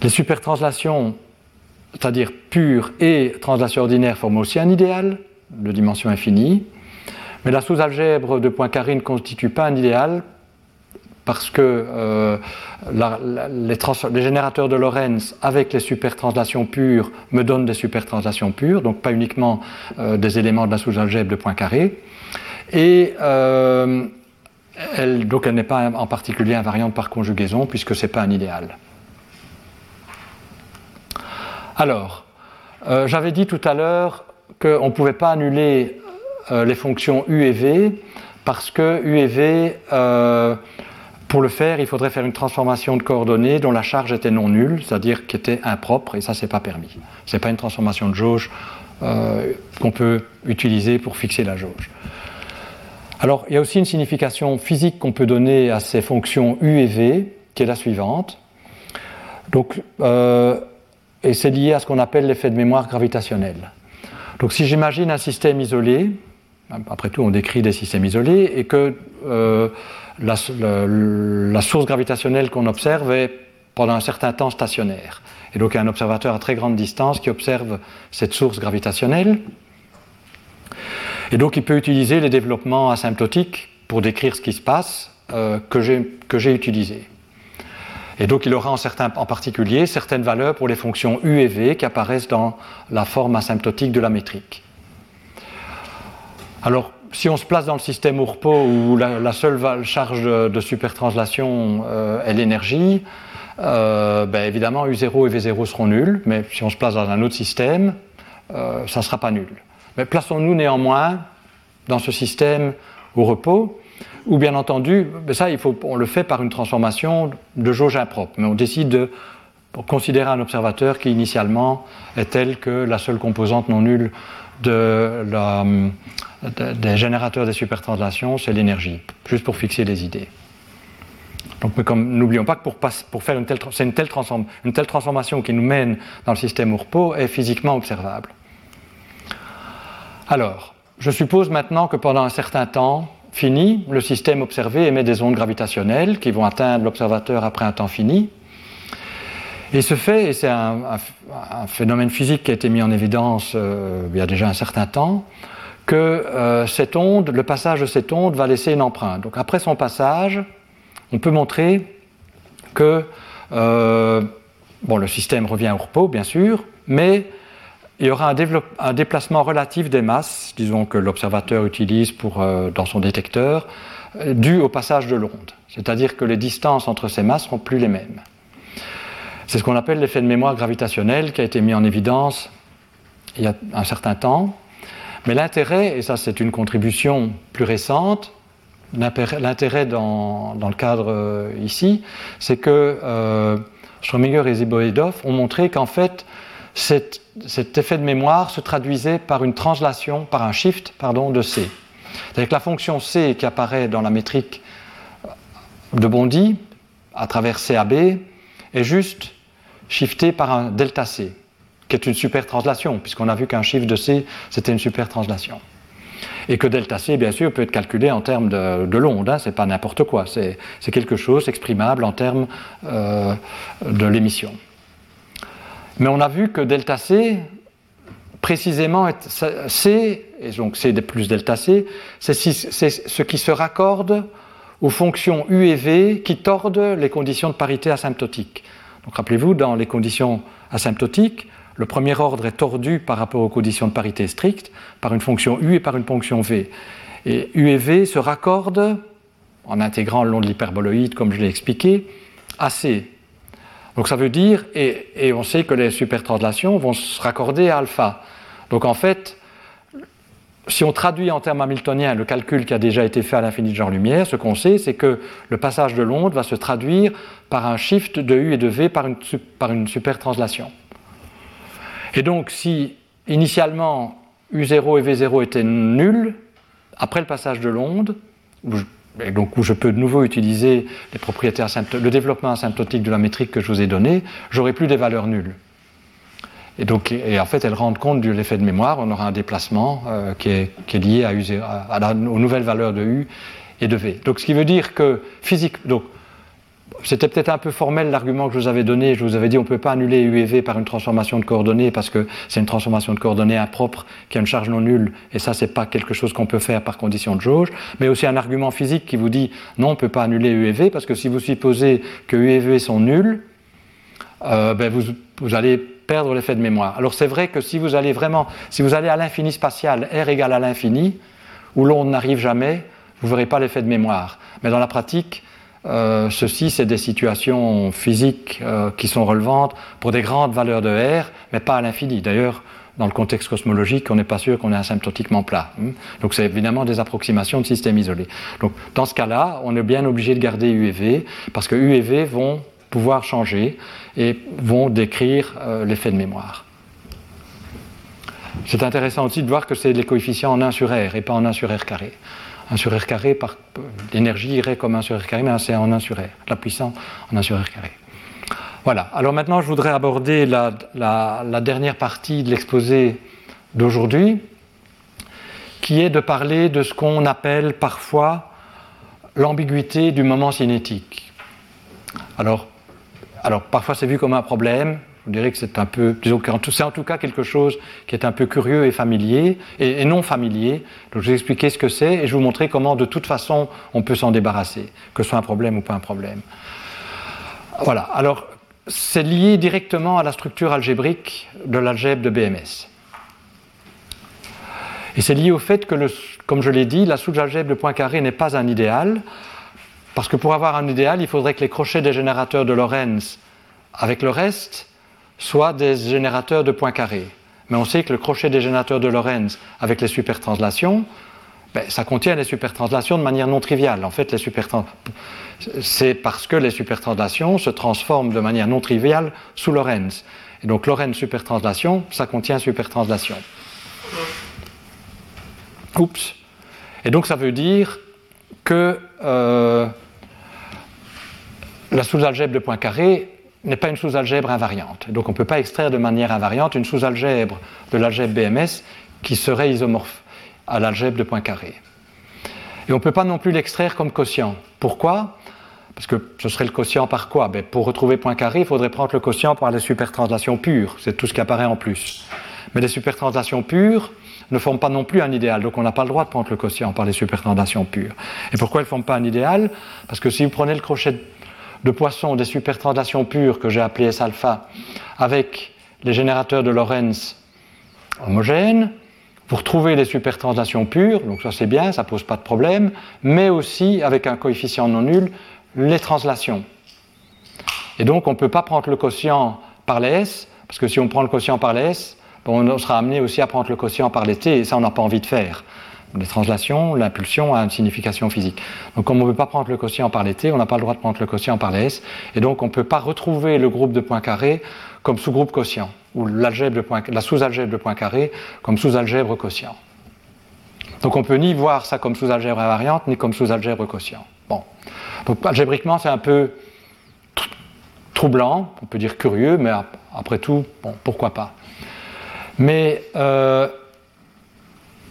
S2: Les supertranslations, c'est-à-dire pures et translations ordinaires, forment aussi un idéal de dimension infinie. Mais la sous-algèbre de Poincaré ne constitue pas un idéal parce que euh, les, générateurs de Lorentz avec les supertranslations pures me donnent des supertranslations pures, donc pas uniquement euh, des éléments de la sous-algèbre de Poincaré. Et euh, donc elle n'est pas en particulier invariante par conjugaison puisque ce n'est pas un idéal. Alors, j'avais dit tout à l'heure qu'on ne pouvait pas annuler les fonctions u et v parce que u et v pour le faire, il faudrait faire une transformation de coordonnées dont la charge était non nulle, c'est-à-dire qui était impropre, et ça, c'est pas permis. Ce n'est pas une transformation de jauge euh, qu'on peut utiliser pour fixer la jauge. Alors, il y a aussi une signification physique qu'on peut donner à ces fonctions U et V, qui est la suivante. Donc, euh, et c'est lié à ce qu'on appelle l'effet de mémoire gravitationnelle. Donc, si j'imagine un système isolé, après tout, on décrit des systèmes isolés, et que euh, la, source gravitationnelle qu'on observe est pendant un certain temps stationnaire. Et donc il y a un observateur à très grande distance qui observe cette source gravitationnelle. Et donc il peut utiliser les développements asymptotiques pour décrire ce qui se passe euh, que j'ai utilisé. Et donc il aura en, en particulier certaines valeurs pour les fonctions U et V qui apparaissent dans la forme asymptotique de la métrique. Alors si on se place dans le système Ourpo où la, seule charge de, supertranslation euh, est l'énergie, euh, ben évidemment U0 et V0 seront nuls, mais si on se place dans un autre système, euh, ça ne sera pas nul. Mais plaçons-nous néanmoins dans ce système au repos, où bien entendu, ben ça il faut, on le fait par une transformation de jauge impropre, mais on décide de considérer un observateur qui initialement est tel que la seule composante non nulle de la, des générateurs des supertranslations, c'est l'énergie, juste pour fixer les idées. Donc, n'oublions pas que pour, faire une telle, une, une telle transformation qui nous mène dans le système Ourpo est physiquement observable. Alors, je suppose maintenant que pendant un certain temps fini, le système observé émet des ondes gravitationnelles qui vont atteindre l'observateur après un temps fini. Et ce fait, et c'est un, phénomène physique qui a été mis en évidence euh, il y a déjà un certain temps, que euh, cette onde, le passage de cette onde va laisser une empreinte. Donc après son passage, on peut montrer que euh, bon, le système revient au repos, bien sûr, mais il y aura un, déplacement relatif des masses, disons que l'observateur utilise pour, euh, dans son détecteur, dû au passage de l'onde. C'est-à-dire que les distances entre ces masses seront plus les mêmes. C'est ce qu'on appelle l'effet de mémoire gravitationnel qui a été mis en évidence il y a un certain temps. Mais l'intérêt, et ça c'est une contribution plus récente, l'intérêt dans, dans, le cadre euh, ici, c'est que euh, Schrödinger et Ziboedov ont montré qu'en fait, cet, effet de mémoire se traduisait par une translation, par un shift pardon, de C. C'est-à-dire que la fonction C qui apparaît dans la métrique de Bondy, à travers CAB, est juste shiftée par un delta C, qui est une super translation, puisqu'on a vu qu'un chiffre de C, c'était une super translation. Et que delta C, bien sûr, peut être calculé en termes de, de l'onde, hein, c'est pas n'importe quoi, c'est quelque chose exprimable en termes euh, de l'émission. Mais on a vu que delta C, précisément, C, et donc C plus delta C, c'est ce qui se raccorde aux fonctions U et V qui tordent les conditions de parité asymptotique. Donc rappelez-vous, dans les conditions asymptotiques, le premier ordre est tordu par rapport aux conditions de parité stricte par une fonction U et par une fonction V. Et U et V se raccordent, en intégrant le long de l'hyperboloïde, comme je l'ai expliqué, à C. Donc ça veut dire, et, on sait que les supertranslations vont se raccorder à alpha. Donc en fait, si on traduit en termes hamiltoniens le calcul qui a déjà été fait à l'infini de genre-lumière, ce qu'on sait, c'est que le passage de l'onde va se traduire par un shift de U et de V par une supertranslation. Et donc, si initialement U0 et V0 étaient nuls, après le passage de l'onde, donc où je peux de nouveau utiliser les propriétés le développement asymptotique de la métrique que je vous ai donné, j'aurai plus des valeurs nulles. Et, donc, en fait, elles rendent compte de l'effet de mémoire. On aura un déplacement euh, qui, est, lié à, aux nouvelles valeurs de U et de V. Donc, ce qui veut dire que physique. Donc, c'était peut-être un peu formel l'argument que je vous avais donné. Je vous avais dit on ne peut pas annuler U et V par une transformation de coordonnées parce que c'est une transformation de coordonnées impropre qui a une charge non nulle et ça c'est pas quelque chose qu'on peut faire par condition de jauge. Mais aussi un argument physique qui vous dit non on ne peut pas annuler U et V parce que si vous supposez que U et V sont nuls, euh, ben vous, vous allez perdre l'effet de mémoire. Alors c'est vrai que si vous allez vraiment, si vous allez à l'infini spatial, R égale à l'infini, où l'on n'arrive jamais, vous ne verrez pas l'effet de mémoire. Mais dans la pratique, euh, ceci, c'est des situations physiques euh, qui sont relevantes pour des grandes valeurs de R, mais pas à l'infini. D'ailleurs, dans le contexte cosmologique, on n'est pas sûr qu'on est asymptotiquement plat. Hein. Donc c'est évidemment des approximations de systèmes isolés. Donc dans ce cas-là, on est bien obligé de garder U et V, parce que U et V vont pouvoir changer et vont décrire euh, l'effet de mémoire. C'est intéressant aussi de voir que c'est les coefficients en 1 sur R et pas en 1 sur R carré. 1 sur R carré, par, l'énergie irait comme 1 sur R carré, mais c'est en 1 sur R, la puissance en 1 sur R carré. Voilà, alors maintenant je voudrais aborder la, la dernière partie de l'exposé d'aujourd'hui, qui est de parler de ce qu'on appelle parfois l'ambiguïté du moment cinétique. Alors, alors parfois c'est vu comme un problème, je dirais que c'est un peu, c'est en tout cas quelque chose qui est un peu curieux et familier, et, non familier. Donc je vais expliquer ce que c'est et je vais vous montrer comment de toute façon on peut s'en débarrasser, que ce soit un problème ou pas un problème. Voilà, alors c'est lié directement à la structure algébrique de l'algèbre de BMS. Et c'est lié au fait que, comme je l'ai dit, la sous-algèbre de Poincaré n'est pas un idéal, parce que pour avoir un idéal, il faudrait que les crochets des générateurs de Lorentz avec le reste soient des générateurs de points carrés. Mais on sait que le crochet des générateurs de Lorentz avec les supertranslations, ben, ça contient les supertranslations de manière non triviale. En fait, les c'est parce que les supertranslations se transforment de manière non triviale sous Lorentz. Et donc Lorentz supertranslation, ça contient supertranslation. Oups. Et donc ça veut dire que euh, la sous-algèbre de Poincaré n'est pas une sous-algèbre invariante. Donc on ne peut pas extraire de manière invariante une sous-algèbre de l'algèbre BMS qui serait isomorphe à l'algèbre de Poincaré. Et on ne peut pas non plus l'extraire comme quotient. Pourquoi? Parce que ce serait le quotient par quoi? Ben, Pour retrouver Poincaré, il faudrait prendre le quotient par les supertranslations pures. C'est tout ce qui apparaît en plus. Mais les supertranslations pures ne forment pas non plus un idéal. Donc on n'a pas le droit de prendre le quotient par les supertranslations pures. Et pourquoi elles ne forment pas un idéal? Parce que si vous prenez le crochet de poissons des supertranslations pures que j'ai appelées S-alpha avec les générateurs de Lorentz homogènes, pour trouver les supertranslations pures, donc ça c'est bien, ça pose pas de problème, mais aussi avec un coefficient non nul, les translations. Et donc on ne peut pas prendre le quotient par les S, parce que si on prend le quotient par les S, on sera amené aussi à prendre le quotient par les T, et ça on n'a pas envie de faire. Les translations, l'impulsion a une signification physique. Donc comme on ne peut pas prendre le quotient par les T, on n'a pas le droit de prendre le quotient par les S, et donc on ne peut pas retrouver le groupe de points carrés comme sous-groupe quotient ou la sous-algèbre de Poincaré comme sous-algèbre quotient. Donc on peut ni voir ça comme sous-algèbre invariante, ni comme sous-algèbre quotient. Bon. Donc algébriquement, c'est un peu troublant, on peut dire curieux, mais après tout, bon, pourquoi pas. Mais euh,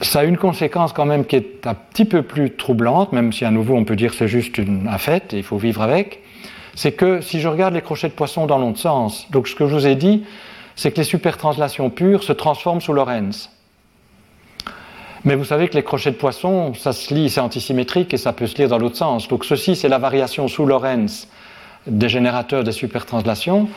S2: ça a une conséquence quand même qui est un petit peu plus troublante, même si à nouveau on peut dire c'est juste un fait et il faut vivre avec, c'est que si je regarde les crochets de poisson dans l'autre sens, donc ce que je vous ai dit, c'est que les supertranslations pures se transforment sous Lorentz. Mais vous savez que les crochets de poisson, ça se lit, c'est antisymétrique et ça peut se lire dans l'autre sens. Donc ceci, c'est la variation sous Lorentz des générateurs des supertranslations,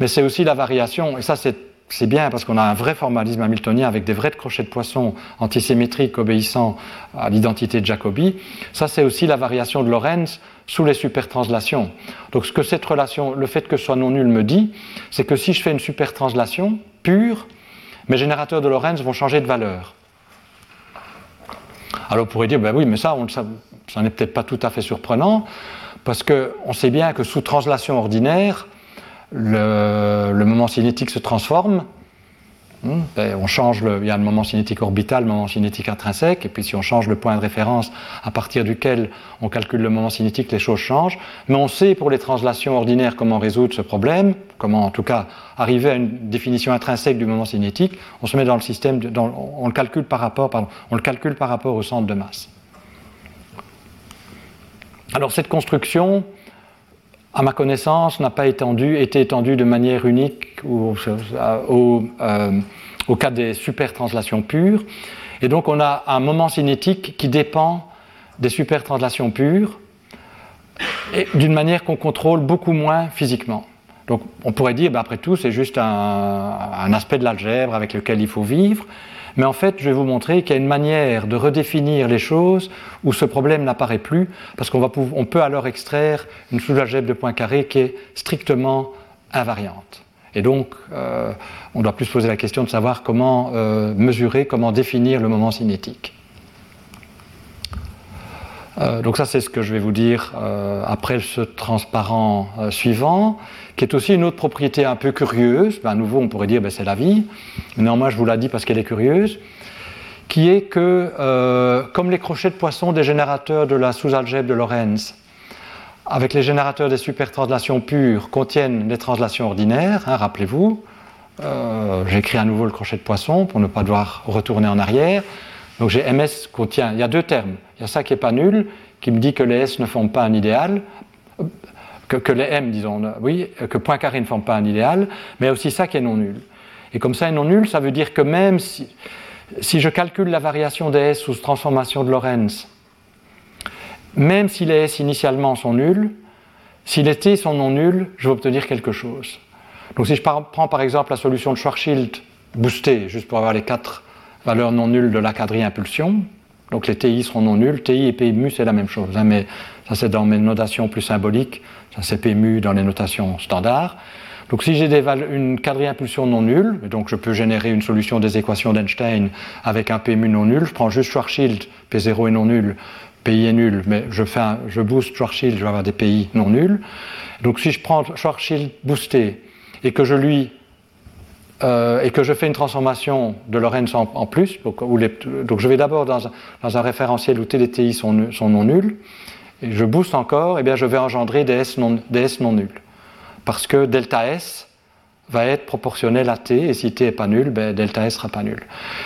S2: mais c'est aussi la variation, et ça c'est c'est bien parce qu'on a un vrai formalisme hamiltonien avec des vrais crochets de poisson antisymétriques obéissant à l'identité de Jacobi. Ça, c'est aussi la variation de Lorentz sous les supertranslations. Donc, ce que cette relation, le fait que ce soit non nul me dit, c'est que si je fais une supertranslation pure, mes générateurs de Lorentz vont changer de valeur. Alors, on pourrait dire, ben oui, mais ça, ça n'est peut-être pas tout à fait surprenant, parce qu'on sait bien que sous translation ordinaire, le, moment cinétique se transforme. Hmm, ben, on change il y a le moment cinétique orbital, le moment cinétique intrinsèque, et puis si on change le point de référence à partir duquel on calcule le moment cinétique, les choses changent. Mais on sait pour les translations ordinaires comment résoudre ce problème, comment en tout cas arriver à une définition intrinsèque du moment cinétique. On se met dans le système, on, le calcule par rapport, on le calcule par rapport au centre de masse. Alors cette construction, à ma connaissance, n'a pas été étendue de manière unique au, euh, au, cas des supertranslations pures. Et donc on a un moment cinétique qui dépend des supertranslations pures d'une manière qu'on contrôle beaucoup moins physiquement. Donc on pourrait dire, bah, après tout, c'est juste un aspect de l'algèbre avec lequel il faut vivre. Mais en fait, je vais vous montrer qu'il y a une manière de redéfinir les choses où ce problème n'apparaît plus, parce qu'on on peut alors extraire une sous-algèbre de Poincaré qui est strictement invariante. Et donc, euh, on doit plus poser la question de savoir comment euh, mesurer, comment définir le moment cinétique. Euh, donc ça, c'est ce que je vais vous dire après ce transparent suivant qui est aussi une autre propriété un peu curieuse, ben, à nouveau on pourrait dire ben, c'est la vie, néanmoins je vous l'ai dit parce qu'elle est curieuse, qui est que euh, comme les crochets de poisson des générateurs de la sous-algèbre de Lorentz, avec les générateurs des supertranslations pures contiennent des translations ordinaires, hein, rappelez-vous, euh, j'écris à nouveau le crochet de poisson pour ne pas devoir retourner en arrière. Donc j'ai MS contient, il y a deux termes. Il y a ça qui n'est pas nul, qui me dit que les S ne forment pas un idéal que, les M, disons, oui, que Poincaré ne forme pas un idéal, mais aussi ça qui est non nul. Et comme ça est non nul, ça veut dire que même si, si je calcule la variation des S sous transformation de Lorentz, même si les S initialement sont nuls, si les T sont non nuls, je vais obtenir quelque chose. Donc si je prends par exemple la solution de Schwarzschild boostée, juste pour avoir les quatre valeurs non nulles de la quadrille impulsion, donc les TI seront non nuls, TI et PMU c'est la même chose, hein, mais ça c'est dans mes notations plus symboliques, ça c'est PMU dans les notations standards. Donc si j'ai une quadrille impulsion non nulle, donc je peux générer une solution des équations d'Einstein avec un PMU non nul, je prends juste Schwarzschild, P0 est non nul, PI est nul, mais je, fais booste Schwarzschild, je vais avoir des PI non nuls. Donc si je prends Schwarzschild boosté et que je euh, et fais une transformation de Lorentz en, plus, donc, je vais d'abord dans, un référentiel où TDTI sont, sont non nuls, et je booste encore, eh bien je vais engendrer des S non, nuls. Parce que delta S va être proportionnel à T, et si T n'est pas nul, ben delta S sera pas nul.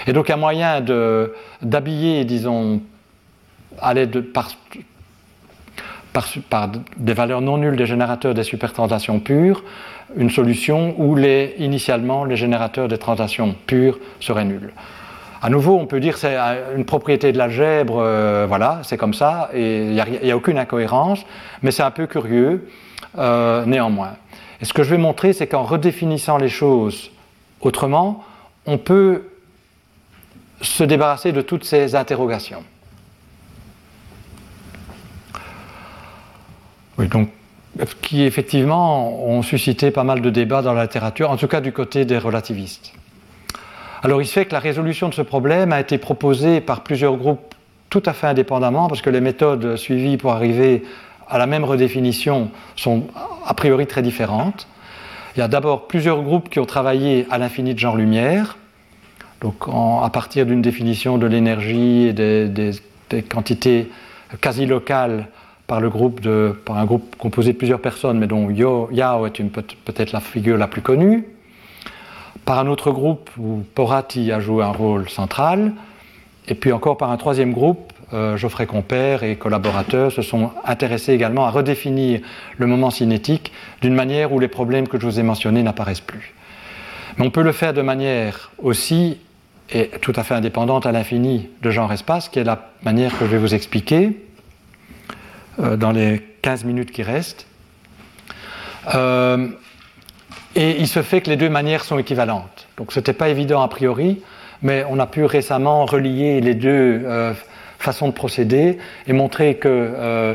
S2: Et donc a moyen d'habiller, disons, à l'aide de, par, par, des valeurs non nulles des générateurs des supertranslations pures, une solution où les, initialement les générateurs des translations pures seraient nuls. À nouveau, on peut dire c'est une propriété de l'algèbre, euh, voilà, c'est comme ça, et il n'y a, aucune incohérence, mais c'est un peu curieux euh, néanmoins. Et ce que je vais montrer, c'est qu'en redéfinissant les choses autrement, on peut se débarrasser de toutes ces interrogations. Oui, donc, qui effectivement ont suscité pas mal de débats dans la littérature, en tout cas du côté des relativistes. Alors il se fait que la résolution de ce problème a été proposée par plusieurs groupes tout à fait indépendamment, parce que les méthodes suivies pour arriver à la même redéfinition sont a priori très différentes. Il y a d'abord plusieurs groupes qui ont travaillé à l'infini de genre-lumière, donc à partir d'une définition de l'énergie et des, quantités quasi locales par, le groupe de, par un groupe composé de plusieurs personnes, mais dont Yao est peut-être la figure la plus connue, par un autre groupe où Porati a joué un rôle central, et puis encore par un troisième groupe euh, Geoffrey Compère et collaborateurs se sont intéressés également à redéfinir le moment cinétique d'une manière où les problèmes que je vous ai mentionnés n'apparaissent plus. Mais on peut le faire de manière aussi et tout à fait indépendante à l'infini de genre-espace, qui est la manière que je vais vous expliquer euh, dans les 15 minutes qui restent. Euh, et il se fait que les deux manières sont équivalentes. Donc ce n'était pas évident a priori, mais on a pu récemment relier les deux façon de procéder et montrer que euh,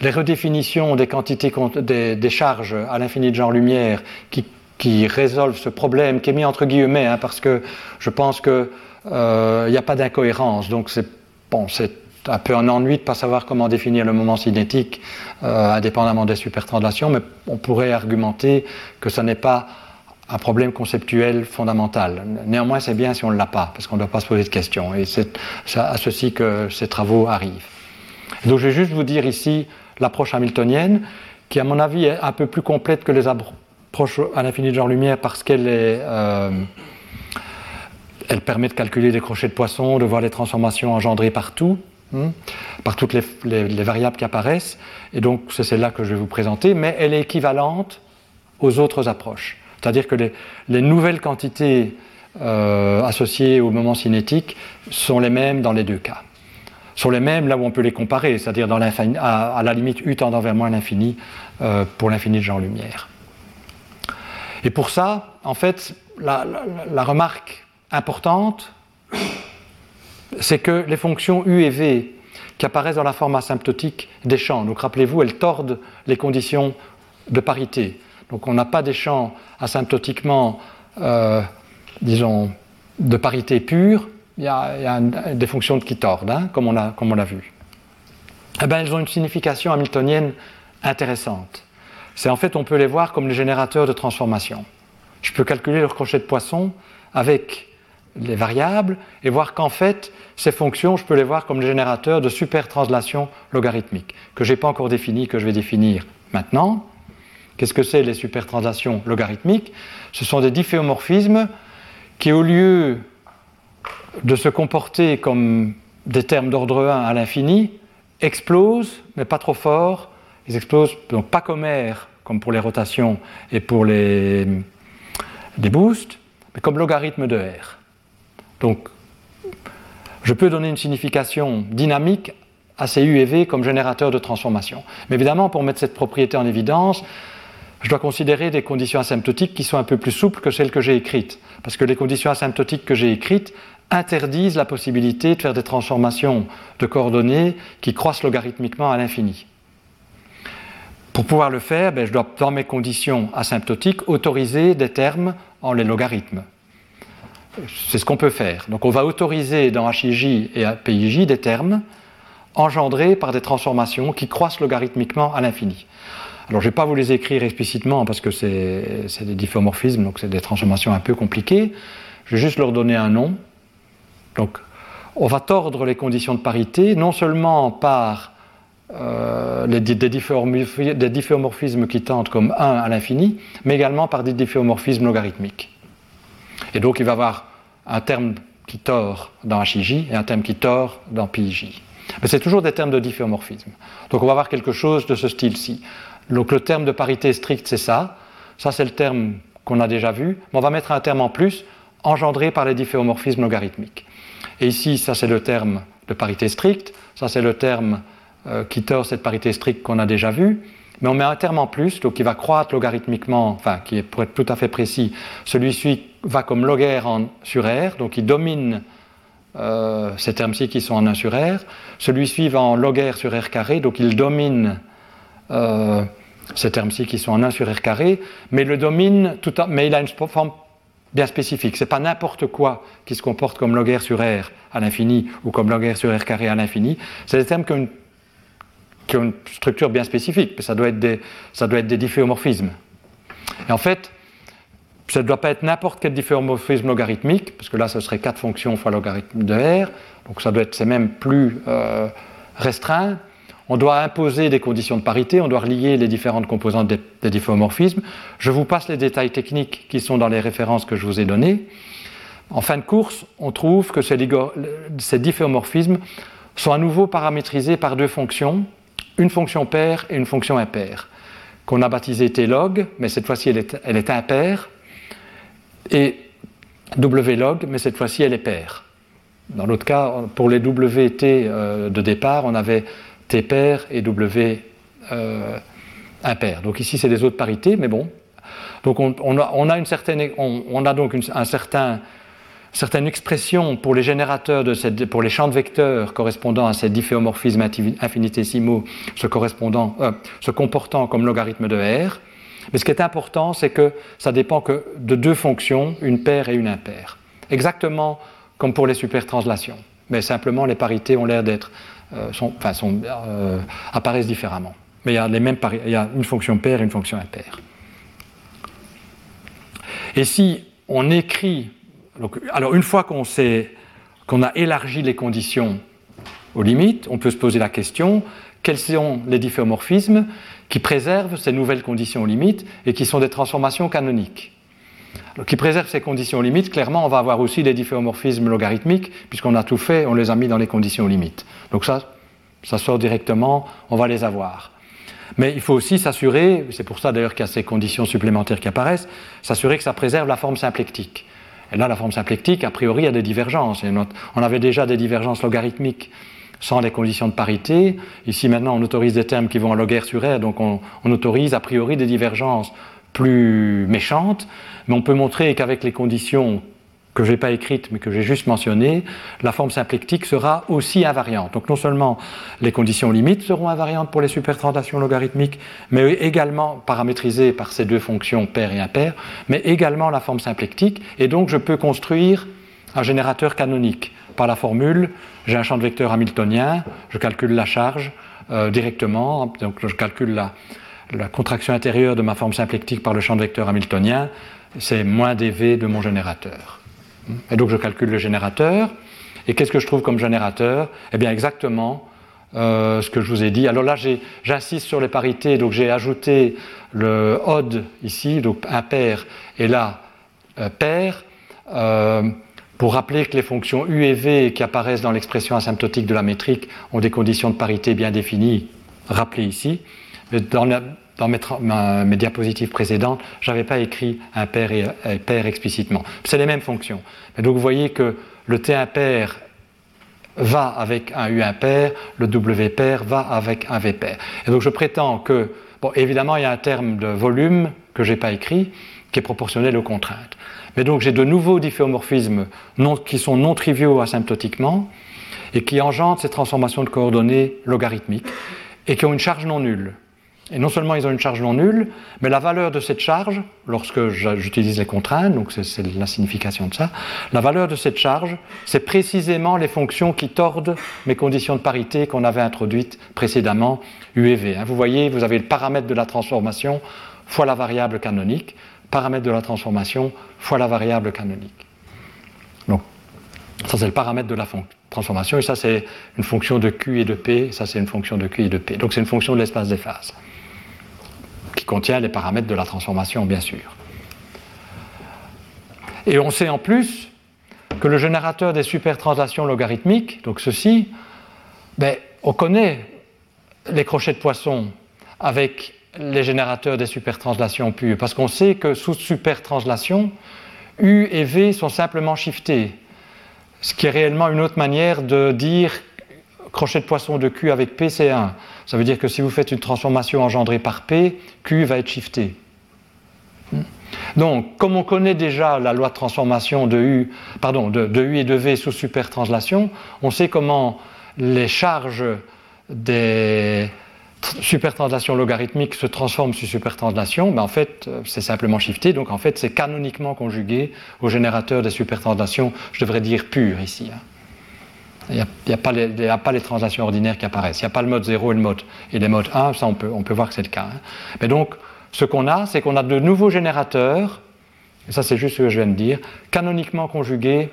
S2: les redéfinitions des quantités, des, charges à l'infini de genre-lumière qui, résolvent ce problème, qui est mis entre guillemets, hein, parce que je pense qu'il n'y euh, a pas d'incohérence. Donc c'est bon, c'est un peu un ennui de ne pas savoir comment définir le moment cinétique euh, indépendamment des supertranslations, mais on pourrait argumenter que ce n'est pas un problème conceptuel fondamental. Néanmoins, c'est bien si on ne l'a pas, parce qu'on ne doit pas se poser de questions. Et c'est à ceci que ces travaux arrivent. Donc, je vais juste vous dire ici l'approche hamiltonienne, qui, à mon avis, est un peu plus complète que les approches à l'infini de genre-lumière, parce qu'elle. Euh, permet de calculer des crochets de poisson, de voir les transformations engendrées partout, hein, par toutes les, les variables qui apparaissent. Et donc, c'est celle-là que je vais vous présenter, mais elle est équivalente aux autres approches. C'est-à-dire que les, nouvelles quantités euh, associées au moment cinétique sont les mêmes dans les deux cas. Sont les mêmes là où on peut les comparer, c'est-à-dire à, la limite u tendant vers moins l'infini euh, pour l'infini de genre-lumière. Et pour ça, en fait, la remarque importante, c'est que les fonctions u et v qui apparaissent dans la forme asymptotique des champs, donc rappelez-vous, elles tordent les conditions de parité. Donc on n'a pas des champs asymptotiquement, euh, disons, de parité pure, il y a, des fonctions qui tordent, hein, comme on l'a vu. Eh bien, elles ont une signification hamiltonienne intéressante. C'est en fait, on peut les voir comme les générateurs de transformation. Je peux calculer leur crochet de poisson avec les variables et voir qu'en fait, ces fonctions, je peux les voir comme les générateurs de supertranslations logarithmiques, que je n'ai pas encore définies, que je vais définir maintenant. Qu'est-ce que c'est les supertranslations logarithmiques? Ce sont des difféomorphismes qui, au lieu de se comporter comme des termes d'ordre 1 à l'infini, explosent, mais pas trop fort. Ils explosent donc pas comme R, comme pour les rotations et pour les, les boosts, mais comme logarithme de R. Donc, je peux donner une signification dynamique à ces U et V comme générateur de transformation. Mais évidemment, pour mettre cette propriété en évidence, je dois considérer des conditions asymptotiques qui sont un peu plus souples que celles que j'ai écrites. Parce que les conditions asymptotiques que j'ai écrites interdisent la possibilité de faire des transformations de coordonnées qui croissent logarithmiquement à l'infini. Pour pouvoir le faire, ben, je dois, dans mes conditions asymptotiques, autoriser des termes en les logarithmes. C'est ce qu'on peut faire. Donc on va autoriser dans HIJ et PIJ des termes engendrés par des transformations qui croissent logarithmiquement à l'infini. Alors je ne vais pas vous les écrire explicitement parce que c'est des difféomorphismes, donc c'est des transformations un peu compliquées. Je vais juste leur donner un nom. Donc on va tordre les conditions de parité non seulement par euh, des, difféomorphismes qui tendent comme 1 à l'infini, mais également par des difféomorphismes logarithmiques. Et donc il va y avoir un terme qui tord dans HIJ et un terme qui tord dans PIJ. Mais c'est toujours des termes de difféomorphisme. Donc on va avoir quelque chose de ce style-ci. Donc le terme de parité stricte, c'est ça. Ça, c'est le terme qu'on a déjà vu. Mais on va mettre un terme en plus, engendré par les difféomorphismes logarithmiques. Et ici, ça, c'est le terme de parité stricte. Ça, c'est le terme euh, qui tord cette parité stricte qu'on a déjà vu. Mais on met un terme en plus, donc qui va croître logarithmiquement, enfin, qui est, pour être tout à fait précis, celui-ci va comme log R sur R, donc il domine euh, ces termes-ci qui sont en 1 sur R, celui suivant en log R sur R carré, donc il domine euh, ces termes-ci qui sont en 1 sur R carré, mais le domine tout en, mais il a une forme bien spécifique. Ce n'est pas n'importe quoi qui se comporte comme log R sur R à l'infini ou comme log R sur R carré à l'infini. C'est des termes qui qui ont, une, structure bien spécifique, ça doit être des, ça doit être des difféomorphismes. Et en fait, ça ne doit pas être n'importe quel difféomorphisme logarithmique, parce que là, ce serait 4 fonctions fois logarithme de R, donc ça doit être, c'est même plus euh, restreint. On doit imposer des conditions de parité, on doit relier les différentes composantes des, des, difféomorphismes. Je vous passe les détails techniques qui sont dans les références que je vous ai données. En fin de course, on trouve que ces, ces difféomorphismes sont à nouveau paramétrisés par deux fonctions, une fonction paire et une fonction impaire, qu'on a baptisée t-log, mais cette fois-ci elle est, impaire, et wlog, mais cette fois-ci elle est paire. Dans l'autre cas, pour les wt euh, de départ, on avait t pair et w euh, impair. Donc ici, c'est des autres parités, mais bon. Donc on, a, donc un certain, certaine expression pour les générateurs de cette, pour les champs de vecteurs correspondant à ces difféomorphismes infinitésimaux euh, se comportant comme logarithme de R. Mais ce qui est important, c'est que ça dépend que de deux fonctions, une paire et une impaire. Exactement comme pour les supertranslations. Mais simplement, les parités ont l'air d'être, euh, enfin, euh, apparaissent différemment. Mais il y a les mêmes il y a une fonction paire et une fonction impaire. Et si on écrit, alors une fois qu'on a élargi les conditions aux limites, on peut se poser la question quels sont les difféomorphismes qui préservent ces nouvelles conditions limites et qui sont des transformations canoniques. Alors, qui préservent ces conditions limites, clairement, on va avoir aussi des difféomorphismes logarithmiques, puisqu'on a tout fait, on les a mis dans les conditions limites. Donc ça, ça sort directement, on va les avoir. Mais il faut aussi s'assurer, c'est pour ça d'ailleurs qu'il y a ces conditions supplémentaires qui apparaissent, s'assurer que ça préserve la forme symplectique. Et là, la forme symplectique, a priori, a des divergences. On avait déjà des divergences logarithmiques sans les conditions de parité. Ici maintenant, on autorise des termes qui vont en log sur R, donc on, on autorise a priori des divergences plus méchantes, mais on peut montrer qu'avec les conditions que je n'ai pas écrites mais que j'ai juste mentionnées, la forme symplectique sera aussi invariante. Donc non seulement les conditions limites seront invariantes pour les supertranslations logarithmiques, mais également paramétrisées par ces deux fonctions pair et impair, mais également la forme symplectique, et donc je peux construire un générateur canonique par la formule, j'ai un champ de vecteur hamiltonien, je calcule la charge euh, directement, donc je calcule la, la, contraction intérieure de ma forme symplectique par le champ de vecteur hamiltonien, c'est moins dv de mon générateur. Et donc je calcule le générateur, et qu'est-ce que je trouve comme générateur? Eh bien exactement euh, ce que je vous ai dit. Alors là j'insiste sur les parités, donc j'ai ajouté le odd ici, donc impair, et là euh, pair. Euh, pour rappeler que les fonctions u et v qui apparaissent dans l'expression asymptotique de la métrique ont des conditions de parité bien définies, rappelées ici. Mais dans, la, dans mes, diapositives précédentes, je n'avais pas écrit impair et, et pair explicitement. C'est les mêmes fonctions. Donc vous voyez que le t impair va avec un u impair, le w pair va avec un v pair. Et donc je prétends que, bon, évidemment, il y a un terme de volume que je n'ai pas écrit, qui est proportionnel aux contraintes. Mais donc j'ai de nouveaux difféomorphismes qui sont non triviaux asymptotiquement et qui engendrent ces transformations de coordonnées logarithmiques et qui ont une charge non nulle. Et non seulement ils ont une charge non nulle, mais la valeur de cette charge, lorsque j'utilise les contraintes, donc c'est la signification de ça, la valeur de cette charge, c'est précisément les fonctions qui tordent mes conditions de parité qu'on avait introduites précédemment, U et V. Hein. Vous voyez, vous avez le paramètre de la transformation fois la variable canonique paramètre de la transformation fois la variable canonique. Donc, ça c'est le paramètre de la transformation, et ça c'est une fonction de Q et de P, ça c'est une fonction de Q et de P. Donc c'est une fonction de l'espace des phases, qui contient les paramètres de la transformation, bien sûr. Et on sait en plus que le générateur des supertranslations logarithmiques, donc ceci, ben, on connaît les crochets de poisson avec les générateurs des supertranslations pures, parce qu'on sait que sous supertranslation, U et V sont simplement shiftés, ce qui est réellement une autre manière de dire crochet de poisson de Q avec P, c'est 1. Ça veut dire que si vous faites une transformation engendrée par P, Q va être shifté. Donc, comme on connaît déjà la loi de transformation de U, et de V sous supertranslation, on sait comment les charges des supertranslations logarithmiques se transforment sur supertranslation, ben en fait, c'est simplement shifté, donc en fait, c'est canoniquement conjugué au générateur des supertranslations, je devrais dire pur ici. Il n'y a, pas les translations ordinaires qui apparaissent. Il n'y a pas le mode 0 et le mode, et les modes 1, ça on peut, voir que c'est le cas. Hein. Mais donc, ce qu'on a, c'est qu'on a de nouveaux générateurs, et ça c'est juste ce que je viens de dire, canoniquement conjugués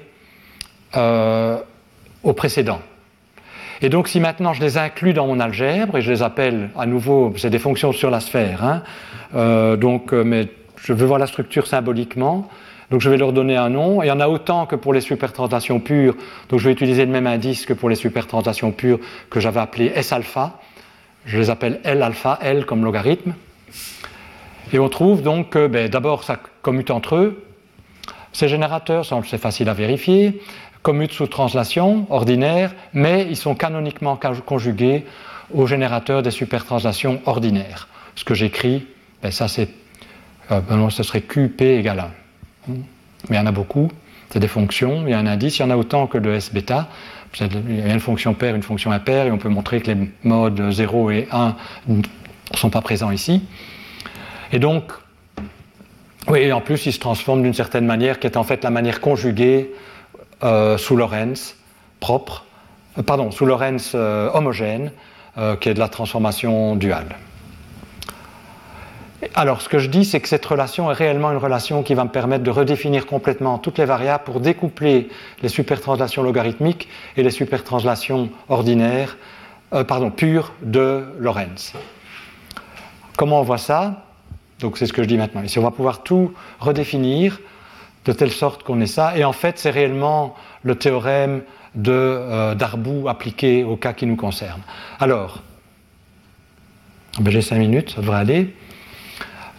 S2: euh, au précédent. Et donc si maintenant je les inclus dans mon algèbre, et je les appelle à nouveau, c'est des fonctions sur la sphère, hein, euh, donc, euh, mais je veux voir la structure symboliquement, donc je vais leur donner un nom. Il y en a autant que pour les supertranslations pures. Donc je vais utiliser le même indice que pour les supertranslations pures que j'avais appelé S-alpha. Je les appelle L-alpha, L comme logarithme. Et on trouve donc que ben, d'abord ça commute entre eux. Ces générateurs, c'est facile à vérifier, commutent sous translation ordinaire, mais ils sont canoniquement conjugués aux générateurs des supertranslations ordinaires. Ce que j'écris, ben, ça c'est, euh, ben ce serait QP égale 1. Mais il y en a beaucoup. C'est des fonctions, il y a un indice, il y en a autant que de S bêta. Il y a une fonction paire, une fonction impaire, et on peut montrer que les modes 0 et 1 ne sont pas présents ici. Et donc, oui, en plus, ils se transforment d'une certaine manière, qui est en fait la manière conjuguée euh, sous Lorentz propre, euh, pardon, sous Lorentz euh, homogène, qui est de la transformation duale. Alors, ce que je dis, c'est que cette relation est réellement une relation qui va me permettre de redéfinir complètement toutes les variables pour découpler les supertranslations logarithmiques et les supertranslations ordinaires, euh, pardon, pures de Lorentz. Comment on voit ça? Donc, c'est ce que je dis maintenant. Ici, on va pouvoir tout redéfinir de telle sorte qu'on ait ça. Et en fait, c'est réellement le théorème de euh, Darboux appliqué au cas qui nous concerne. Alors, j'ai cinq minutes, ça devrait aller.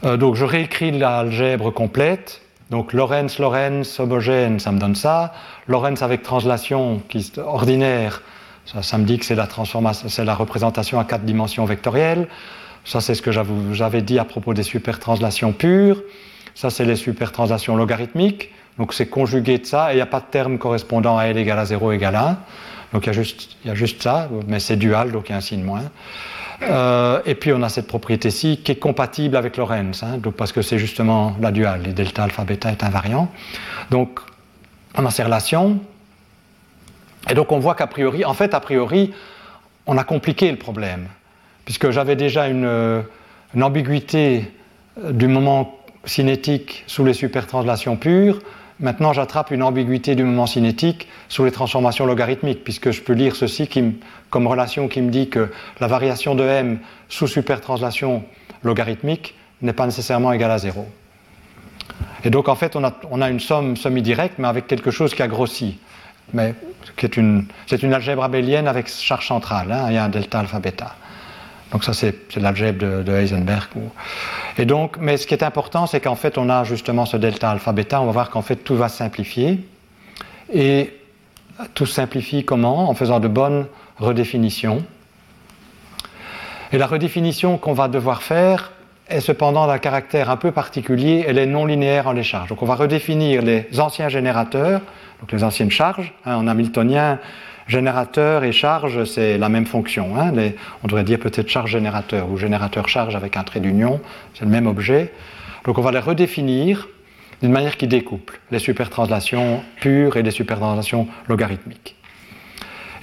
S2: Euh, donc je réécris l'algèbre complète. Donc Lorentz, Lorentz, homogène, ça me donne ça. Lorentz avec translation qui ordinaire, ça, me dit que c'est la transformation, c'est la représentation à quatre dimensions vectorielles. Ça c'est ce que j'avais dit à propos des supertranslations pures. Ça c'est les supertranslations logarithmiques. Donc c'est conjugué de ça et il n'y a pas de terme correspondant à L égale à 0 égale 1. Donc il y, y a juste ça, mais c'est dual, donc il y a un signe moins. Euh, et puis on a cette propriété-ci qui est compatible avec Lorentz, hein, donc parce que c'est justement la duale, les delta alpha beta est invariant. Donc on a ces relations, et donc on voit qu'a priori, en fait a priori, on a compliqué le problème, puisque j'avais déjà une, une ambiguïté du moment cinétique sous les supertranslations pures, Maintenant, j'attrape une ambiguïté du moment cinétique sous les transformations logarithmiques, puisque je peux lire ceci comme relation qui me dit que la variation de m sous supertranslation logarithmique n'est pas nécessairement égale à 0. Et donc, en fait, on a, une somme semi-directe, mais avec quelque chose qui a grossi. Mais c'est une, algèbre abélienne avec charge centrale. Hein, il y a un delta alpha bêta. Donc ça, c'est l'algèbre de, Heisenberg. Et donc, mais ce qui est important, c'est qu'en fait, on a justement ce delta alpha bêta. On va voir qu'en fait, tout va simplifier. Et tout simplifie comment? En faisant de bonnes redéfinitions. Et la redéfinition qu'on va devoir faire est cependant d'un caractère un peu particulier, elle est non linéaire en les charges. Donc on va redéfinir les anciens générateurs, donc les anciennes charges. Hein, en hamiltonien, Générateur et charge, c'est la même fonction. Hein. on devrait dire peut-être charge générateur ou générateur charge avec un trait d'union, c'est le même objet. Donc on va les redéfinir d'une manière qui découple les supertranslations pures et les supertranslations logarithmiques.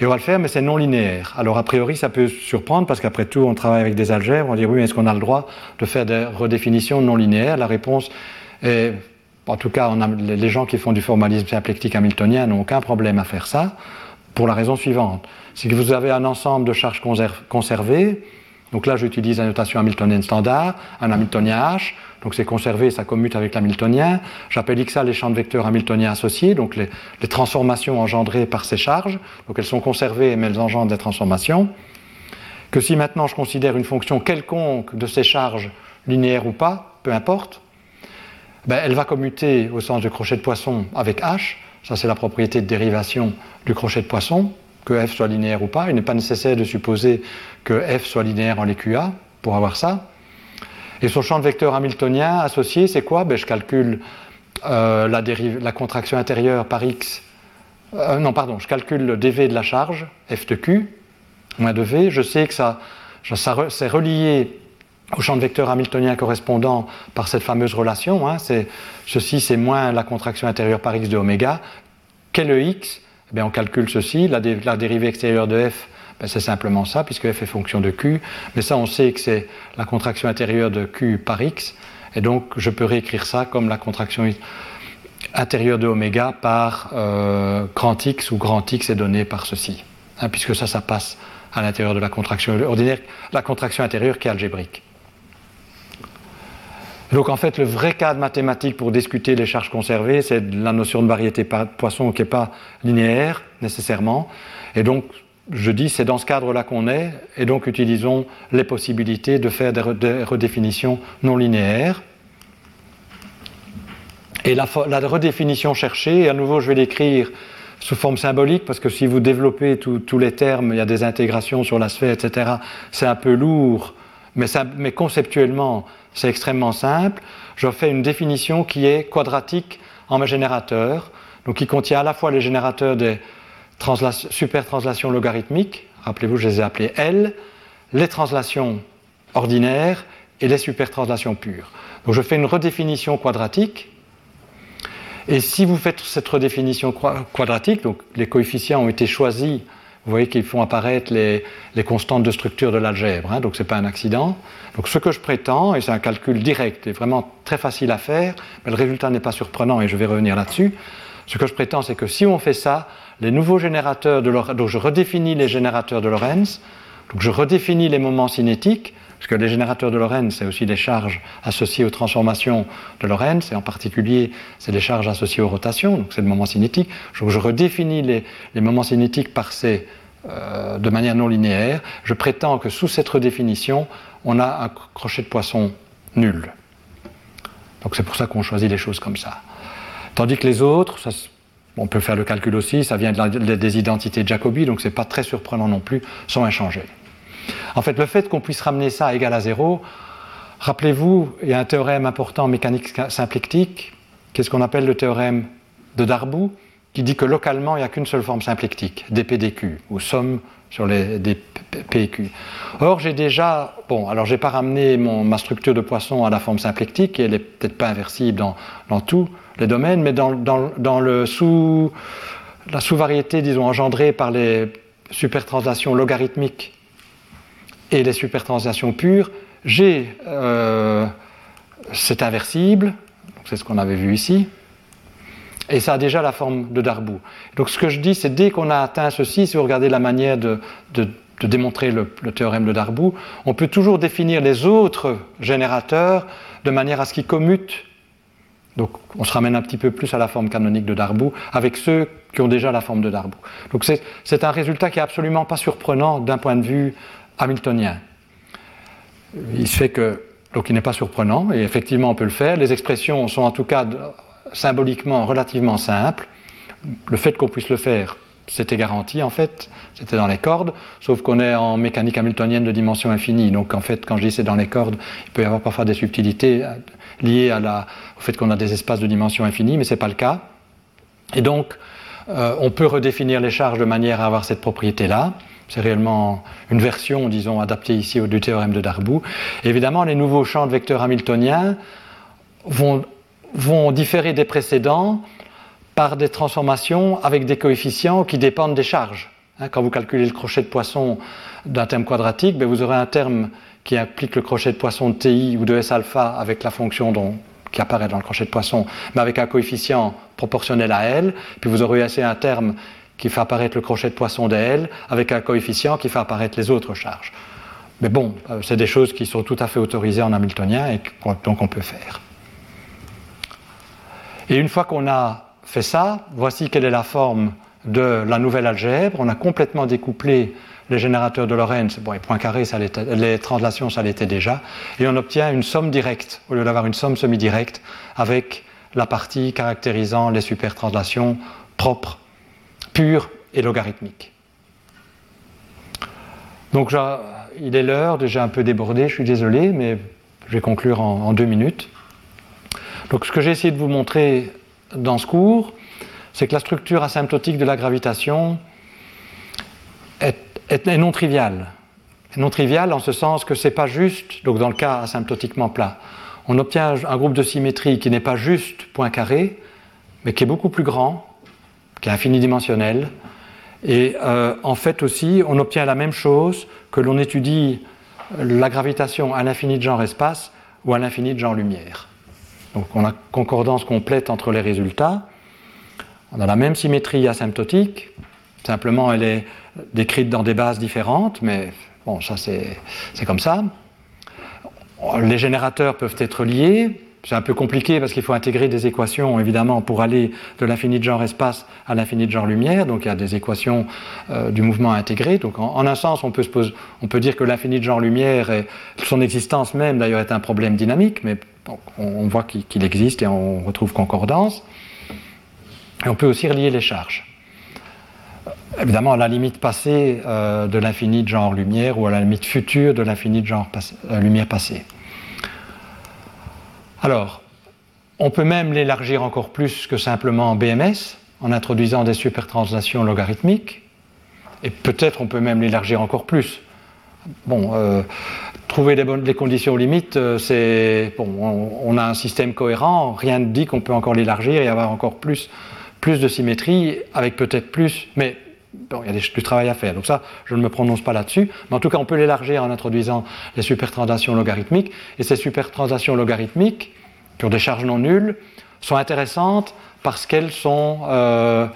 S2: Et on va le faire, mais c'est non linéaire. Alors a priori, ça peut surprendre parce qu'après tout, on travaille avec des algèbres. On dit oui, est-ce qu'on a le droit de faire des redéfinitions non linéaires? La réponse est, en tout cas, les gens qui font du formalisme symplectique hamiltonien n'ont aucun problème à faire ça pour la raison suivante. C'est que vous avez un ensemble de charges conservées. Donc là, j'utilise la notation hamiltonienne standard, un hamiltonien H. Donc c'est conservé, ça commute avec l'hamiltonien. J'appelle ça les champs de vecteurs hamiltoniens associés, donc les, transformations engendrées par ces charges. Donc elles sont conservées, mais elles engendrent des transformations. Que si maintenant je considère une fonction quelconque de ces charges, linéaire ou pas, peu importe, ben, elle va commuter au sens du crochet de poisson avec H. Ça, c'est la propriété de dérivation du crochet de poisson, que f soit linéaire ou pas. Il n'est pas nécessaire de supposer que f soit linéaire en LQA pour avoir ça. Et son champ de vecteur hamiltonien associé, c'est quoi? Ben, Je calcule euh, la, la, contraction intérieure par x. Euh, non, pardon, je calcule le dv de la charge, f de q, moins de v. Je sais que ça, ça c'est relié au champ de vecteur hamiltonien correspondant par cette fameuse relation. Hein, ceci, c'est moins la contraction intérieure par x de oméga. Quel est le x eh On calcule ceci, la, dérivée extérieure de f, ben, c'est simplement ça, puisque f est fonction de q. Mais ça, on sait que c'est la contraction intérieure de q par x. Et donc, je peux réécrire ça comme la contraction intérieure de oméga par euh, grand x, où grand x est donné par ceci. Hein, puisque ça, ça passe à l'intérieur de la contraction ordinaire, la contraction intérieure qui est algébrique. Donc en fait, le vrai cadre mathématique pour discuter les charges conservées, c'est la notion de variété poisson qui n'est pas linéaire nécessairement. Et donc, je dis, c'est dans ce cadre-là qu'on est, et donc utilisons les possibilités de faire des, redéfinitions non linéaires. Et la, redéfinition cherchée, à nouveau, je vais l'écrire sous forme symbolique, parce que si vous développez tous les termes, il y a des intégrations sur la sphère, etc., c'est un peu lourd, mais, conceptuellement, c'est extrêmement simple. Je fais une définition qui est quadratique en mes générateurs, donc qui contient à la fois les générateurs des super-translations logarithmiques, rappelez-vous, je les ai appelés L, les translations ordinaires et les super-translations pures. Donc je fais une redéfinition quadratique. Et si vous faites cette redéfinition quadratique, donc les coefficients ont été choisis vous voyez qu'ils font apparaître les, constantes de structure de l'algèbre, hein, donc ce n'est pas un accident. Donc ce que je prétends, et c'est un calcul direct et vraiment très facile à faire, mais le résultat n'est pas surprenant et je vais revenir là-dessus. Ce que je prétends, c'est que si on fait ça, les nouveaux générateurs de Lorentz, donc je redéfinis les générateurs de Lorentz, donc je redéfinis les moments cinétiques, parce que les générateurs de Lorentz, c'est aussi des charges associées aux transformations de Lorentz, et en particulier, c'est des charges associées aux rotations, donc c'est le moment cinétique. Donc je redéfinis les, moments cinétiques par ces, euh, de manière non linéaire. Je prétends que sous cette redéfinition, on a un crochet de poisson nul. Donc c'est pour ça qu'on choisit les choses comme ça. Tandis que les autres, on peut faire le calcul aussi, ça vient des identités de Jacobi, donc ce n'est pas très surprenant non plus, sont inchangés. En fait, le fait qu'on puisse ramener ça égal à zéro, rappelez-vous, il y a un théorème important en mécanique symplectique, qu'est-ce qu'on appelle le théorème de Darboux, qui dit que localement, il n'y a qu'une seule forme symplectique, dp ou somme sur les dp Or, j'ai déjà, bon, alors j'ai pas ramené ma structure de poisson à la forme symplectique, et elle n'est peut-être pas inversible dans, tous les domaines, mais dans, dans le sous, la sous-variété, disons, engendrée par les supertranslations logarithmiques et les supertranslations pures, G, euh, c'est inversible, c'est ce qu'on avait vu ici, et ça a déjà la forme de Darboux. Donc ce que je dis, c'est dès qu'on a atteint ceci, si vous regardez la manière de, démontrer le, théorème de Darboux, on peut toujours définir les autres générateurs de manière à ce qu'ils commutent. Donc on se ramène un petit peu plus à la forme canonique de Darboux avec ceux qui ont déjà la forme de Darboux. Donc c'est un résultat qui est absolument pas surprenant d'un point de vue hamiltonien. Il se fait que, donc il n'est pas surprenant, et effectivement on peut le faire. Les expressions sont en tout cas symboliquement relativement simples. Le fait qu'on puisse le faire, c'était garanti en fait, c'était dans les cordes, sauf qu'on est en mécanique hamiltonienne de dimension infinie. Donc en fait, quand je dis c'est dans les cordes, il peut y avoir parfois des subtilités euh, liées au fait qu'on a des espaces de dimension infinie, mais ce n'est pas le cas. Et donc, euh, on peut redéfinir les charges de manière à avoir cette propriété-là. C'est réellement une version, disons, adaptée ici du théorème de Darboux. évidemment, les nouveaux champs de vecteurs hamiltoniens vont, vont différer des précédents par des transformations avec des coefficients qui dépendent des charges. Hein, quand vous calculez le crochet de poisson d'un terme quadratique, ben, vous aurez un terme qui implique le crochet de poisson de TI ou de S alpha avec la fonction qui apparaît dans le crochet de poisson, mais avec un coefficient proportionnel à L. Puis vous aurez assez un terme qui fait apparaître le crochet de poisson d'L avec un coefficient qui fait apparaître les autres charges. Mais bon, euh, c'est des choses qui sont tout à fait autorisées en hamiltonien et donc on peut faire. Et une fois qu'on a fait ça, voici quelle est la forme de la nouvelle algèbre. On a complètement découplé les générateurs de Lorentz. Bon, les points carrés, les translations, ça l'était déjà. Et on obtient une somme directe, au lieu d'avoir une somme semi-directe, avec la partie caractérisant les supertranslations propres pur et logarithmique. Donc il est l'heure, déjà un peu débordé, je suis désolé, mais Je vais conclure en, deux minutes. Donc ce que j'ai essayé de vous montrer dans ce cours, c'est que la structure asymptotique de la gravitation est, est, non triviale. non triviale en ce sens que ce n'est pas juste, donc dans le cas asymptotiquement plat, on obtient un groupe de symétrie qui n'est pas juste point carré, mais qui est beaucoup plus grand, qui est infinidimensionnel. Et euh, en fait aussi, on obtient la même chose que l'on étudie la gravitation à l'infini de genre espace ou à l'infini de genre lumière. Donc on a concordance complète entre les résultats. On a la même symétrie asymptotique, simplement elle est décrite dans des bases différentes, mais bon, ça c'est comme ça. Les générateurs peuvent être liés, c'est un peu compliqué parce qu'il faut intégrer des équations, évidemment, pour aller de l'infini de genre espace à l'infini de genre lumière. Donc il y a des équations euh, du mouvement intégré. Donc en, un sens, on peut, on peut dire que l'infini de genre lumière, et son existence même d'ailleurs, est un problème dynamique, mais on, voit qu'il existe et on retrouve concordance. Et on peut aussi relier les charges. Évidemment, à la limite passée euh, de l'infini de genre lumière ou à la limite future de l'infini de genre euh, lumière passée. Alors, on peut même l'élargir encore plus que simplement BMS en introduisant des supertranslations logarithmiques. Et peut-être on peut même l'élargir encore plus. Bon, euh, trouver les, conditions limites, euh, c'est bon. On, a un système cohérent. Rien ne dit qu'on peut encore l'élargir et avoir encore plus, plus de symétrie, avec peut-être plus, mais Il y a du travail à faire. Donc ça, je ne me prononce pas là-dessus. Mais en tout cas, on peut l'élargir en introduisant les supertranslations logarithmiques. Et ces supertranslations logarithmiques, qui ont des charges non nulles, sont intéressantes parce qu'elles sont... Euh,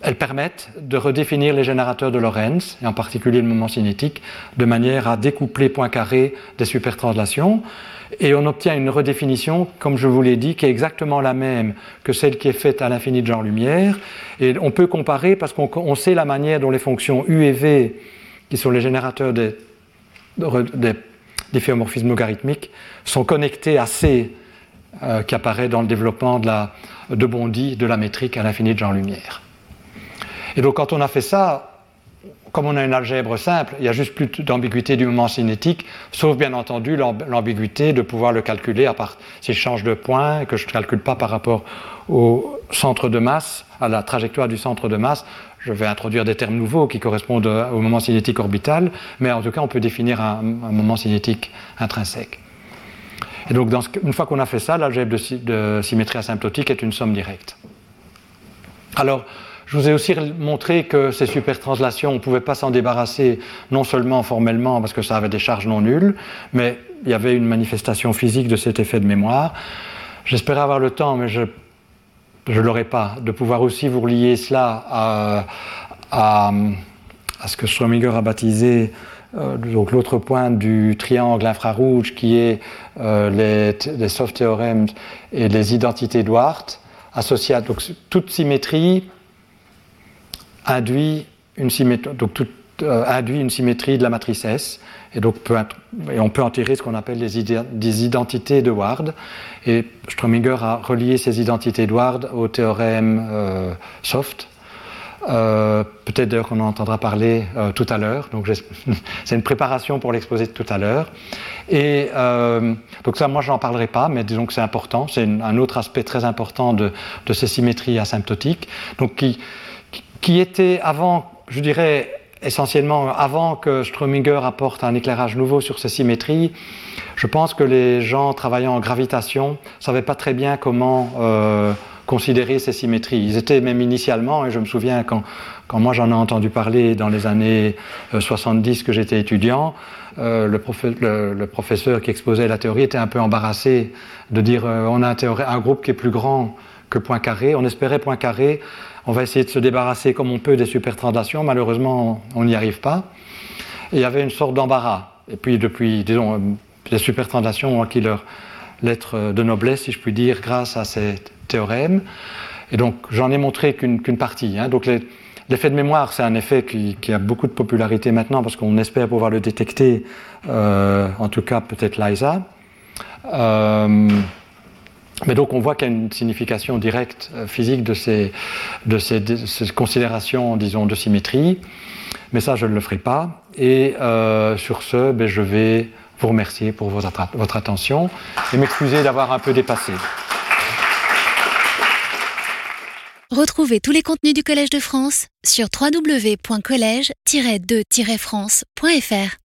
S2: elles permettent de redéfinir les générateurs de Lorentz, et en particulier le moment cinétique, de manière à découpler point carré des supertranslations. Et on obtient une redéfinition, comme je vous l'ai dit, qui est exactement la même que celle qui est faite à l'infini de genre-lumière. Et on peut comparer parce qu'on sait la manière dont les fonctions U et V, qui sont les générateurs des, des, logarithmiques, sont connectés à C, euh, qui apparaît dans le développement de, de Bondy de la métrique à l'infini de genre-lumière. Et donc quand on a fait ça, comme on a une algèbre simple, il n'y a juste plus d'ambiguïté du moment cinétique, sauf bien entendu l'ambiguïté de pouvoir le calculer à part si je change de point que je ne calcule pas par rapport au centre de masse, à la trajectoire du centre de masse, je vais introduire des termes nouveaux qui correspondent au moment cinétique orbital, mais en tout cas on peut définir un, moment cinétique intrinsèque. Et donc une fois qu'on a fait ça, l'algèbre de, de symétrie asymptotique est une somme directe. Alors, je vous ai aussi montré que ces supertranslations, on ne pouvait pas s'en débarrasser, non seulement formellement parce que ça avait des charges non nulles, mais il y avait une manifestation physique de cet effet de mémoire. J'espérais avoir le temps, mais je ne l'aurai pas, de pouvoir aussi vous relier cela à, à, ce que Schrödinger a baptisé euh, l'autre point du triangle infrarouge qui est euh, les, soft théorèmes et les identités d'Wart associées à donc, toute symétrie induit une symétrie, donc tout, euh, induit une symétrie de la matrice S, et donc on peut en tirer ce qu'on appelle des, identités de Ward. Et Strominger a relié ces identités de Ward au théorème euh, soft. Euh, peut-être d'ailleurs qu'on en entendra parler tout à l'heure. Donc <laughs> c'est une préparation pour l'exposé de tout à l'heure. Et donc ça, moi, je n'en parlerai pas, mais disons que c'est important. C'est un autre aspect très important de, de ces symétries asymptotiques. Donc qui qui était avant, je dirais essentiellement avant que Strominger apporte un éclairage nouveau sur ces symétries, je pense que les gens travaillant en gravitation ne savaient pas très bien comment euh, considérer ces symétries. Ils étaient même initialement, et je me souviens quand, quand moi j'en ai entendu parler dans les années 70 euh, que j'étais étudiant, euh, le, professeur qui exposait la théorie était un peu embarrassé de dire on a un, un groupe qui est plus grand que Poincaré. On espérait Poincaré on va essayer de se débarrasser comme on peut des supertranslations. Malheureusement, on n'y arrive pas. Il y avait une sorte d'embarras. Et puis, depuis, disons, euh, les supertranslations ont acquis leur lettre de noblesse, si je puis dire, grâce à ces théorèmes. Et donc, j'en ai montré qu'une partie. Hein. Donc, l'effet de mémoire, c'est un effet qui, a beaucoup de popularité maintenant parce qu'on espère pouvoir le détecter, euh, en tout cas, peut-être l'ISA. Mais donc on voit qu'il y a une signification directe euh, physique de ces, de ces, considérations, disons, de symétrie. Mais ça, je ne le ferai pas. Et euh, sur ce, ben, je vais vous remercier pour votre, attention et m'excuser d'avoir un peu dépassé.
S1: Retrouvez tous les contenus du Collège de France sur www.colège-2-france.fr.